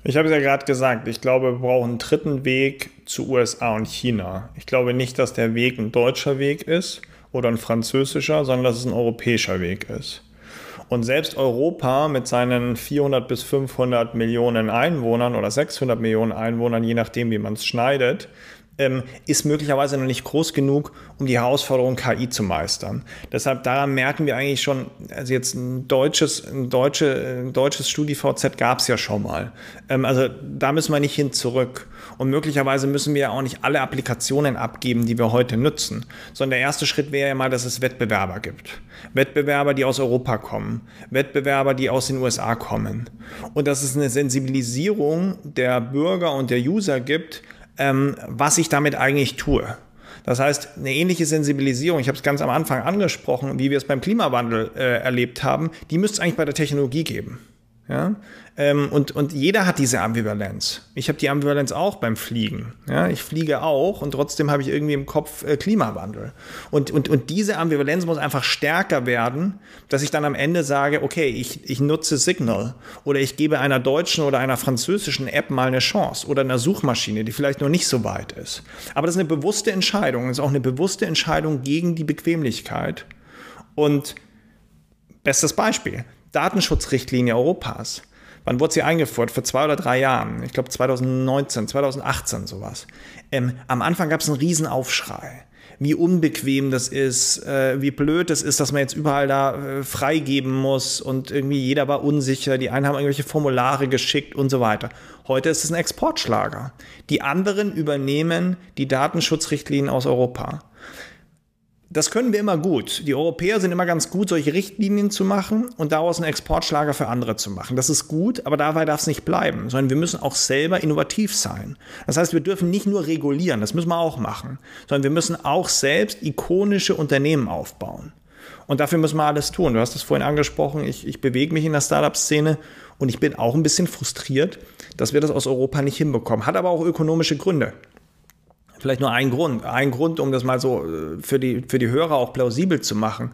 Ich habe es ja gerade gesagt, ich glaube, wir brauchen einen dritten Weg zu USA und China. Ich glaube nicht, dass der Weg ein deutscher Weg ist oder ein französischer, sondern dass es ein europäischer Weg ist. Und selbst Europa mit seinen 400 bis 500 Millionen Einwohnern oder 600 Millionen Einwohnern, je nachdem, wie man es schneidet, ähm, ist möglicherweise noch nicht groß genug, um die Herausforderung KI zu meistern. Deshalb daran merken wir eigentlich schon, also jetzt ein deutsches, ein deutsche, ein deutsches StudiVZ gab es ja schon mal. Ähm, also da müssen wir nicht hin zurück. Und möglicherweise müssen wir auch nicht alle Applikationen abgeben, die wir heute nutzen, sondern der erste Schritt wäre ja mal, dass es Wettbewerber gibt. Wettbewerber, die aus Europa kommen, Wettbewerber, die aus den USA kommen. Und dass es eine Sensibilisierung der Bürger und der User gibt, ähm, was ich damit eigentlich tue. Das heißt, eine ähnliche Sensibilisierung, ich habe es ganz am Anfang angesprochen, wie wir es beim Klimawandel äh, erlebt haben, die müsste es eigentlich bei der Technologie geben. Ja? Ähm, und, und jeder hat diese Ambivalenz. Ich habe die Ambivalenz auch beim Fliegen. Ja? Ich fliege auch und trotzdem habe ich irgendwie im Kopf äh, Klimawandel. Und, und, und diese Ambivalenz muss einfach stärker werden, dass ich dann am Ende sage, okay, ich, ich nutze Signal oder ich gebe einer deutschen oder einer französischen App mal eine Chance oder einer Suchmaschine, die vielleicht noch nicht so weit ist. Aber das ist eine bewusste Entscheidung. Das ist auch eine bewusste Entscheidung gegen die Bequemlichkeit. Und bestes Beispiel. Datenschutzrichtlinie Europas. Wann wurde sie eingeführt? Vor zwei oder drei Jahren. Ich glaube 2019, 2018 sowas. Ähm, am Anfang gab es einen Riesenaufschrei. Wie unbequem das ist, äh, wie blöd es ist, dass man jetzt überall da äh, freigeben muss und irgendwie jeder war unsicher, die einen haben irgendwelche Formulare geschickt und so weiter. Heute ist es ein Exportschlager. Die anderen übernehmen die Datenschutzrichtlinien aus Europa das können wir immer gut. Die Europäer sind immer ganz gut, solche Richtlinien zu machen und daraus einen Exportschlager für andere zu machen. Das ist gut, aber dabei darf es nicht bleiben, sondern wir müssen auch selber innovativ sein. Das heißt, wir dürfen nicht nur regulieren, das müssen wir auch machen, sondern wir müssen auch selbst ikonische Unternehmen aufbauen. Und dafür müssen wir alles tun. Du hast es vorhin angesprochen, ich, ich bewege mich in der Startup-Szene und ich bin auch ein bisschen frustriert, dass wir das aus Europa nicht hinbekommen. Hat aber auch ökonomische Gründe. Vielleicht nur ein Grund. Ein Grund, um das mal so äh, für die, für die Hörer auch plausibel zu machen.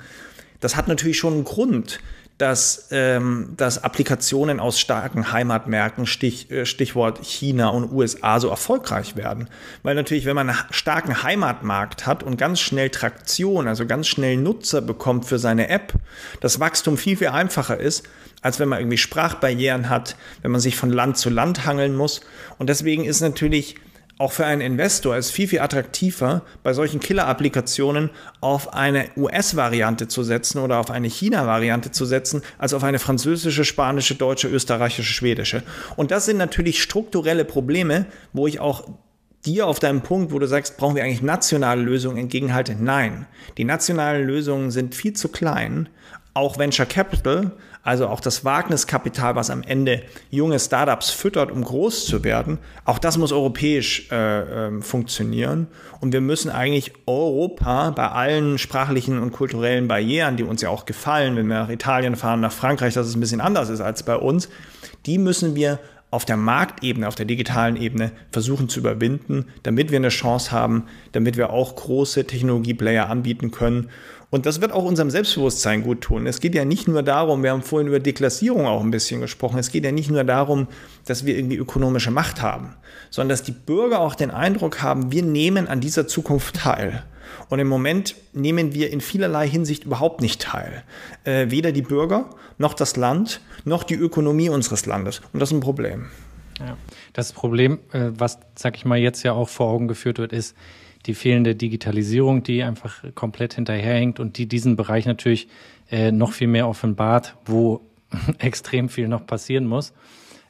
Das hat natürlich schon einen Grund, dass, ähm, dass Applikationen aus starken Heimatmärkten, Stich, äh, Stichwort China und USA, so erfolgreich werden. Weil natürlich, wenn man einen starken Heimatmarkt hat und ganz schnell Traktion, also ganz schnell Nutzer bekommt für seine App, das Wachstum viel, viel einfacher ist, als wenn man irgendwie Sprachbarrieren hat, wenn man sich von Land zu Land hangeln muss. Und deswegen ist natürlich auch für einen Investor ist viel, viel attraktiver, bei solchen Killer-Applikationen auf eine US-Variante zu setzen oder auf eine China-Variante zu setzen, als auf eine französische, spanische, deutsche, österreichische, schwedische. Und das sind natürlich strukturelle Probleme, wo ich auch dir auf deinem Punkt, wo du sagst, brauchen wir eigentlich nationale Lösungen, entgegenhalte, nein. Die nationalen Lösungen sind viel zu klein. Auch Venture Capital also auch das Wagniskapital, was am Ende junge Startups füttert, um groß zu werden, auch das muss europäisch äh, äh, funktionieren. Und wir müssen eigentlich Europa bei allen sprachlichen und kulturellen Barrieren, die uns ja auch gefallen, wenn wir nach Italien fahren, nach Frankreich, dass es ein bisschen anders ist als bei uns, die müssen wir auf der Marktebene, auf der digitalen Ebene versuchen zu überwinden, damit wir eine Chance haben, damit wir auch große Technologieplayer anbieten können. Und das wird auch unserem Selbstbewusstsein gut tun. Es geht ja nicht nur darum, wir haben vorhin über Deklassierung auch ein bisschen gesprochen, es geht ja nicht nur darum, dass wir irgendwie ökonomische Macht haben, sondern dass die Bürger auch den Eindruck haben, wir nehmen an dieser Zukunft teil. Und im Moment nehmen wir in vielerlei Hinsicht überhaupt nicht teil. Äh, weder die Bürger, noch das Land, noch die Ökonomie unseres Landes. Und das ist ein Problem. Ja. Das Problem, äh, was, sag ich mal, jetzt ja auch vor Augen geführt wird, ist, die fehlende Digitalisierung, die einfach komplett hinterherhängt und die diesen Bereich natürlich äh, noch viel mehr offenbart, wo extrem viel noch passieren muss.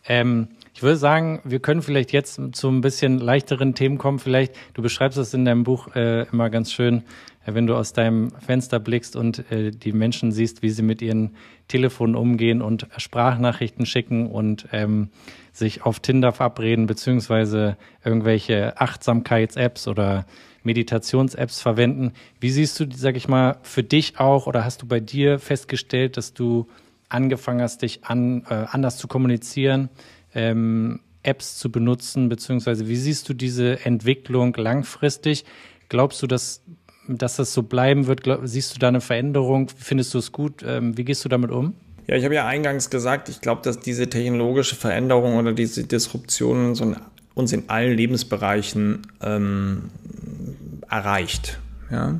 Ähm, ich würde sagen, wir können vielleicht jetzt zu ein bisschen leichteren Themen kommen. Vielleicht, du beschreibst es in deinem Buch äh, immer ganz schön, äh, wenn du aus deinem Fenster blickst und äh, die Menschen siehst, wie sie mit ihren Telefonen umgehen und Sprachnachrichten schicken und ähm, sich auf Tinder verabreden, beziehungsweise irgendwelche Achtsamkeits-Apps oder Meditations-Apps verwenden. Wie siehst du, sag ich mal, für dich auch oder hast du bei dir festgestellt, dass du angefangen hast, dich an, äh, anders zu kommunizieren, ähm, Apps zu benutzen, beziehungsweise wie siehst du diese Entwicklung langfristig? Glaubst du, dass, dass das so bleiben wird? Glaub, siehst du da eine Veränderung? Findest du es gut? Ähm, wie gehst du damit um? Ja, ich habe ja eingangs gesagt, ich glaube, dass diese technologische Veränderung oder diese Disruption so uns in allen Lebensbereichen ähm, erreicht. Ja?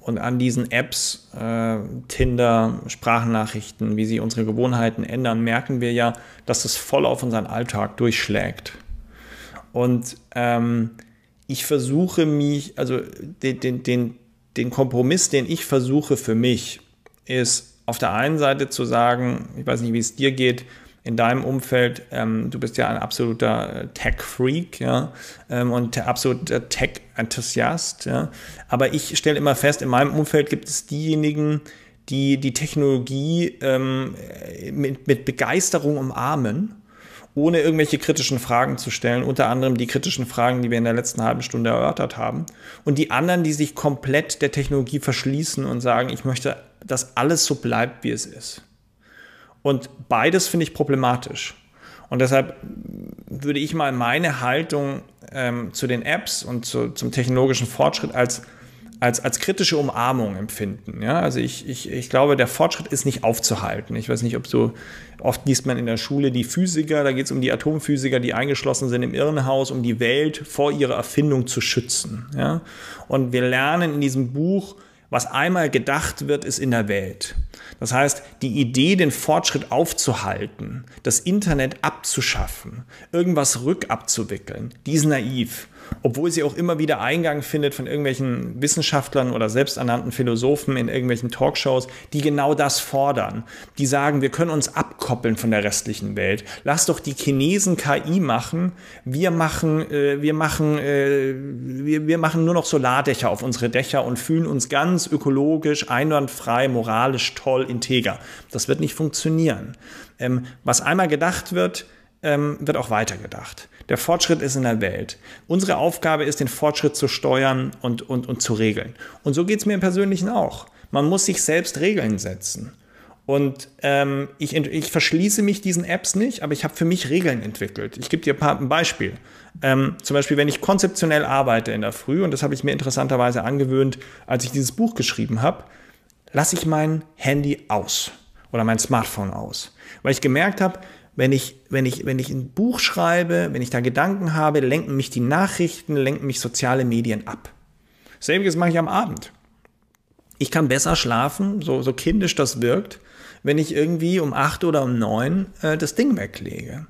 Und an diesen Apps, äh, Tinder, Sprachnachrichten, wie sie unsere Gewohnheiten ändern, merken wir ja, dass es voll auf unseren Alltag durchschlägt. Und ähm, ich versuche mich, also den, den, den, den Kompromiss, den ich versuche für mich, ist auf der einen Seite zu sagen, ich weiß nicht, wie es dir geht, in deinem Umfeld, ähm, du bist ja ein absoluter äh, Tech-Freak, ja, ähm, und absoluter Tech-Enthusiast, ja. Aber ich stelle immer fest, in meinem Umfeld gibt es diejenigen, die die Technologie ähm, mit, mit Begeisterung umarmen, ohne irgendwelche kritischen Fragen zu stellen, unter anderem die kritischen Fragen, die wir in der letzten halben Stunde erörtert haben. Und die anderen, die sich komplett der Technologie verschließen und sagen, ich möchte, dass alles so bleibt, wie es ist. Und beides finde ich problematisch. Und deshalb würde ich mal meine Haltung ähm, zu den Apps und zu, zum technologischen Fortschritt als, als, als kritische Umarmung empfinden. Ja? Also ich, ich, ich glaube, der Fortschritt ist nicht aufzuhalten. Ich weiß nicht, ob so, oft liest man in der Schule die Physiker, da geht es um die Atomphysiker, die eingeschlossen sind im Irrenhaus, um die Welt vor ihrer Erfindung zu schützen. Ja? Und wir lernen in diesem Buch, was einmal gedacht wird, ist in der Welt. Das heißt, die Idee, den Fortschritt aufzuhalten, das Internet abzuschaffen, irgendwas rückabzuwickeln, die ist naiv obwohl sie auch immer wieder Eingang findet von irgendwelchen Wissenschaftlern oder selbsternannten Philosophen in irgendwelchen Talkshows, die genau das fordern. Die sagen, wir können uns abkoppeln von der restlichen Welt. Lass doch die Chinesen KI machen. Wir machen, äh, wir machen, äh, wir, wir machen nur noch Solardächer auf unsere Dächer und fühlen uns ganz ökologisch, einwandfrei, moralisch toll, integer. Das wird nicht funktionieren. Ähm, was einmal gedacht wird, ähm, wird auch weitergedacht. Der Fortschritt ist in der Welt. Unsere Aufgabe ist, den Fortschritt zu steuern und, und, und zu regeln. Und so geht es mir im Persönlichen auch. Man muss sich selbst Regeln setzen. Und ähm, ich, ich verschließe mich diesen Apps nicht, aber ich habe für mich Regeln entwickelt. Ich gebe dir ein, Beispiel. Ähm, zum Beispiel, wenn ich konzeptionell arbeite in der Früh, und das habe ich mir interessanterweise angewöhnt, als ich dieses Buch geschrieben habe, lasse ich mein Handy aus oder mein Smartphone aus. Weil ich gemerkt habe, wenn ich, wenn, ich, wenn ich ein Buch schreibe, wenn ich da Gedanken habe, lenken mich die Nachrichten, lenken mich soziale Medien ab. Selbiges mache ich am Abend. Ich kann besser schlafen, so, so kindisch das wirkt, wenn ich irgendwie um acht oder um neun äh, das Ding weglege.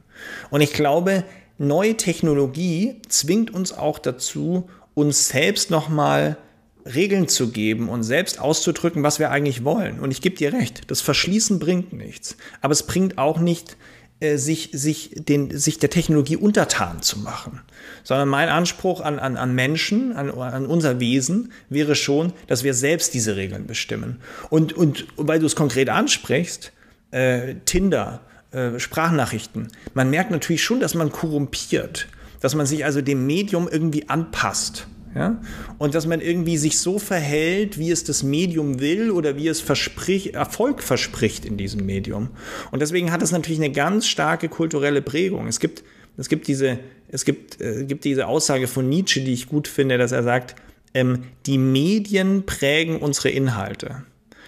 Und ich glaube, neue Technologie zwingt uns auch dazu, uns selbst nochmal Regeln zu geben und selbst auszudrücken, was wir eigentlich wollen. Und ich gebe dir recht, das Verschließen bringt nichts. Aber es bringt auch nicht, äh, sich, sich, den, sich der Technologie untertan zu machen. Sondern mein Anspruch an, an, an Menschen, an, an unser Wesen, wäre schon, dass wir selbst diese Regeln bestimmen. Und, und weil du es konkret ansprichst, äh, Tinder, äh, Sprachnachrichten, man merkt natürlich schon, dass man korrumpiert, dass man sich also dem Medium irgendwie anpasst. Ja? Und dass man irgendwie sich so verhält, wie es das Medium will oder wie es verspricht, Erfolg verspricht in diesem Medium. Und deswegen hat es natürlich eine ganz starke kulturelle Prägung. Es gibt, es gibt, diese, es gibt, äh, gibt diese Aussage von Nietzsche, die ich gut finde, dass er sagt, ähm, die Medien prägen unsere Inhalte.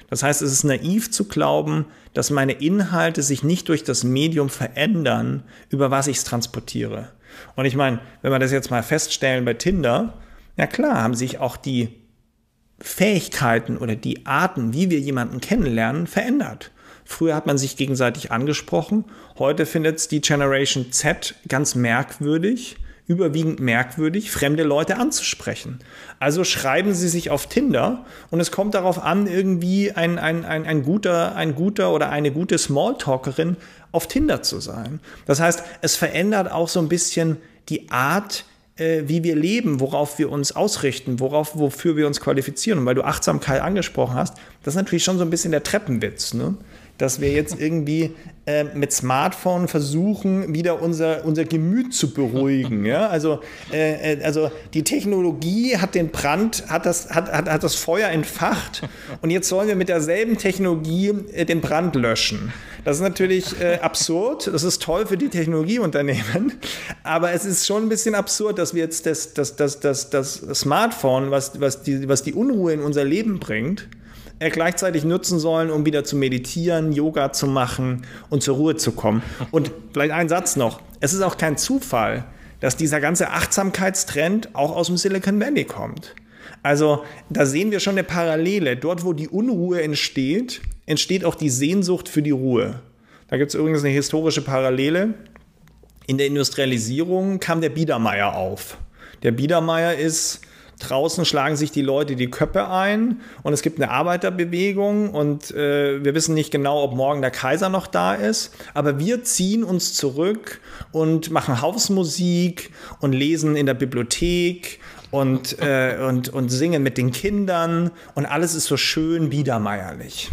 Das heißt, es ist naiv zu glauben, dass meine Inhalte sich nicht durch das Medium verändern, über was ich es transportiere. Und ich meine, wenn wir das jetzt mal feststellen bei Tinder, ja klar, haben sich auch die Fähigkeiten oder die Arten, wie wir jemanden kennenlernen, verändert. Früher hat man sich gegenseitig angesprochen, heute findet es die Generation Z ganz merkwürdig, überwiegend merkwürdig, fremde Leute anzusprechen. Also schreiben sie sich auf Tinder und es kommt darauf an, irgendwie ein, ein, ein, ein, guter, ein guter oder eine gute Smalltalkerin auf Tinder zu sein. Das heißt, es verändert auch so ein bisschen die Art, äh, wie wir leben, worauf wir uns ausrichten, worauf, wofür wir uns qualifizieren. Und weil du Achtsamkeit angesprochen hast, das ist natürlich schon so ein bisschen der Treppenwitz. Ne? Dass wir jetzt irgendwie äh, mit Smartphone versuchen, wieder unser, unser Gemüt zu beruhigen. Ja? Also, äh, äh, also die Technologie hat den Brand, hat das, hat, hat, hat das Feuer entfacht und jetzt sollen wir mit derselben Technologie äh, den Brand löschen. Das ist natürlich äh, absurd, das ist toll für die Technologieunternehmen, aber es ist schon ein bisschen absurd, dass wir jetzt das, das, das, das, das Smartphone, was, was, die, was die Unruhe in unser Leben bringt, gleichzeitig nutzen sollen, um wieder zu meditieren, Yoga zu machen und zur Ruhe zu kommen. Und vielleicht ein Satz noch. Es ist auch kein Zufall, dass dieser ganze Achtsamkeitstrend auch aus dem Silicon Valley kommt. Also da sehen wir schon eine Parallele. Dort, wo die Unruhe entsteht, entsteht auch die Sehnsucht für die Ruhe. Da gibt es übrigens eine historische Parallele. In der Industrialisierung kam der Biedermeier auf. Der Biedermeier ist Draußen schlagen sich die Leute die Köpfe ein und es gibt eine Arbeiterbewegung und äh, wir wissen nicht genau, ob morgen der Kaiser noch da ist. Aber wir ziehen uns zurück und machen Hausmusik und lesen in der Bibliothek und, äh, und, und singen mit den Kindern und alles ist so schön biedermeierlich.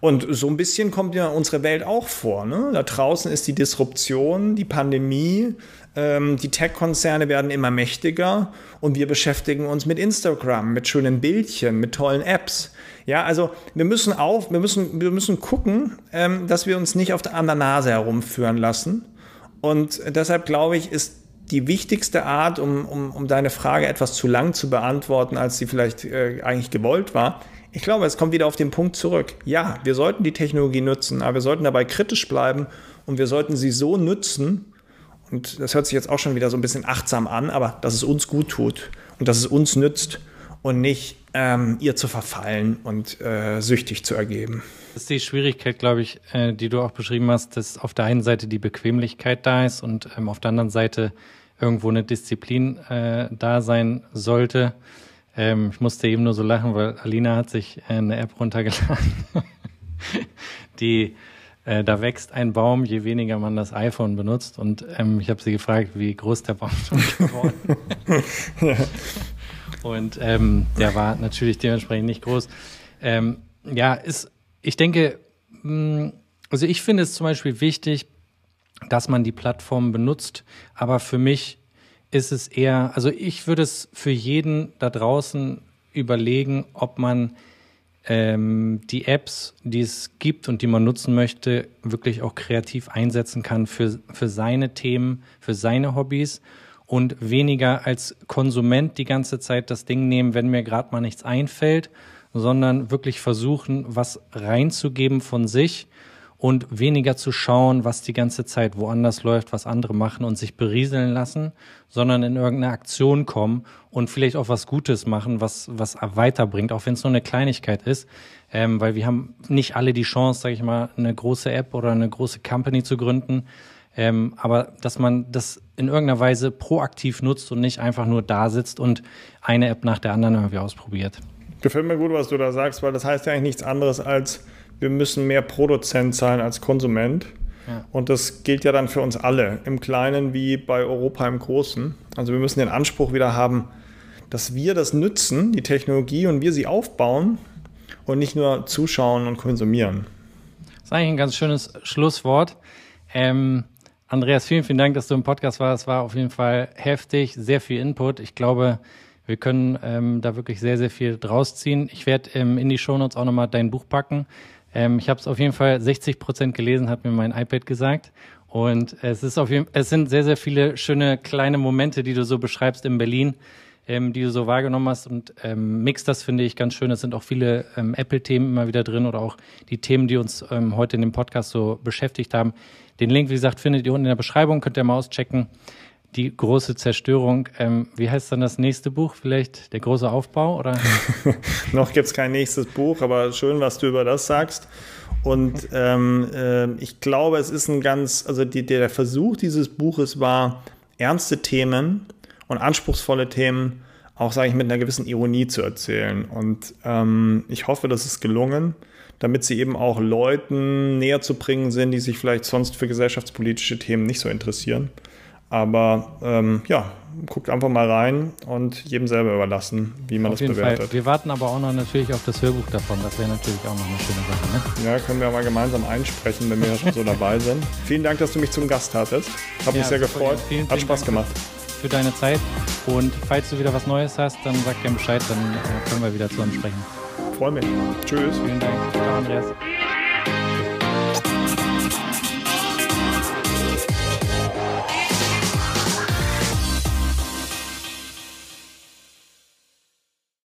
Und so ein bisschen kommt ja unsere Welt auch vor. Ne? Da draußen ist die Disruption, die Pandemie, die Tech-Konzerne werden immer mächtiger und wir beschäftigen uns mit Instagram, mit schönen Bildchen, mit tollen Apps. Ja, also wir müssen auf, wir müssen, wir müssen gucken, ähm, dass wir uns nicht auf der, an der Nase herumführen lassen. Und deshalb glaube ich, ist die wichtigste Art, um, um, um deine Frage etwas zu lang zu beantworten, als sie vielleicht äh, eigentlich gewollt war. Ich glaube, es kommt wieder auf den Punkt zurück. Ja, wir sollten die Technologie nutzen, aber wir sollten dabei kritisch bleiben und wir sollten sie so nutzen, und das hört sich jetzt auch schon wieder so ein bisschen achtsam an, aber dass es uns gut tut und dass es uns nützt und nicht ähm, ihr zu verfallen und äh, süchtig zu ergeben. Das ist die Schwierigkeit, glaube ich, äh, die du auch beschrieben hast, dass auf der einen Seite die Bequemlichkeit da ist und ähm, auf der anderen Seite irgendwo eine Disziplin äh, da sein sollte. Ähm, ich musste eben nur so lachen, weil Alina hat sich äh, eine App runtergeladen, die äh, da wächst ein Baum, je weniger man das iPhone benutzt. Und ähm, ich habe sie gefragt, wie groß der Baum schon geworden ja. Und ähm, der war natürlich dementsprechend nicht groß. Ähm, ja, ist, ich denke, mh, mm, also ich finde es zum Beispiel wichtig, dass man die Plattform benutzt, aber für mich ist es eher, also ich würde es für jeden da draußen überlegen, ob man ähm, die Apps, die es gibt und die man nutzen möchte, wirklich auch kreativ einsetzen kann für, für seine Themen, für seine Hobbys und weniger als Konsument die ganze Zeit das Ding nehmen, wenn mir gerade mal nichts einfällt, sondern wirklich versuchen, was reinzugeben von sich und weniger zu schauen, was die ganze Zeit woanders läuft, was andere machen und sich berieseln lassen, sondern in irgendeine Aktion kommen und vielleicht auch was Gutes machen, was, was weiterbringt, auch wenn es nur eine Kleinigkeit ist. Ähm, weil wir haben nicht alle die Chance, sage ich mal, eine große App oder eine große Company zu gründen. Ähm, aber dass man das in irgendeiner Weise proaktiv nutzt und nicht einfach nur da sitzt und eine App nach der anderen irgendwie ausprobiert. Gefällt mir gut, was du da sagst, weil das heißt ja eigentlich nichts anderes als, wir müssen mehr Produzent sein als Konsument. Ja. Und das gilt ja dann für uns alle, im Kleinen wie bei Europa im Großen. Also wir müssen den Anspruch wieder haben, dass wir das nützen, die Technologie, und wir sie aufbauen und nicht nur zuschauen und konsumieren. Das ist eigentlich ein ganz schönes Schlusswort. Ähm, Andreas, vielen, vielen Dank, dass du im Podcast warst. Es war auf jeden Fall heftig, sehr viel Input. Ich glaube, wir können ähm, da wirklich sehr, sehr viel draus ziehen. Ich werde ähm, in die Shownotes auch nochmal dein Buch packen. Ähm, ich habe es auf jeden Fall 60 Prozent gelesen, hat mir mein iPad gesagt. Und es ist auf jeden, es sind sehr, sehr viele schöne kleine Momente, die du so beschreibst in Berlin, ähm, die du so wahrgenommen hast. Und ähm, Mix, das finde ich ganz schön. Es sind auch viele ähm, Apple-Themen immer wieder drin oder auch die Themen, die uns ähm, heute in dem Podcast so beschäftigt haben. Den Link, wie gesagt, findet ihr unten in der Beschreibung, könnt ihr mal auschecken die große Zerstörung. Ähm, wie heißt dann das nächste Buch? Vielleicht der große Aufbau? Oder? Noch gibt es kein nächstes Buch, aber schön, was du über das sagst. Und ähm, äh, ich glaube, es ist ein ganz, also die, der Versuch dieses Buches war, ernste Themen und anspruchsvolle Themen auch, sage ich, mit einer gewissen Ironie zu erzählen. Und ähm, ich hoffe, das ist gelungen, damit sie eben auch Leuten näher zu bringen sind, die sich vielleicht sonst für gesellschaftspolitische Themen nicht so interessieren. Aber ähm, ja, guckt einfach mal rein und jedem selber überlassen, wie man auf das bewertet. Fall. Wir warten aber auch noch natürlich auf das Hörbuch davon. Das wäre natürlich auch noch eine schöne Sache. Ne? Ja, können wir mal gemeinsam einsprechen, wenn wir schon so dabei sind. Vielen Dank, dass du mich zum Gast hattest. Hat ja, mich sehr gefreut. Vielen, Hat Spaß Dank gemacht. Für deine Zeit. Und falls du wieder was Neues hast, dann sag gerne Bescheid, dann äh, können wir wieder zusammen sprechen. Freue mich. Tschüss. Vielen Dank. Ciao, Andreas.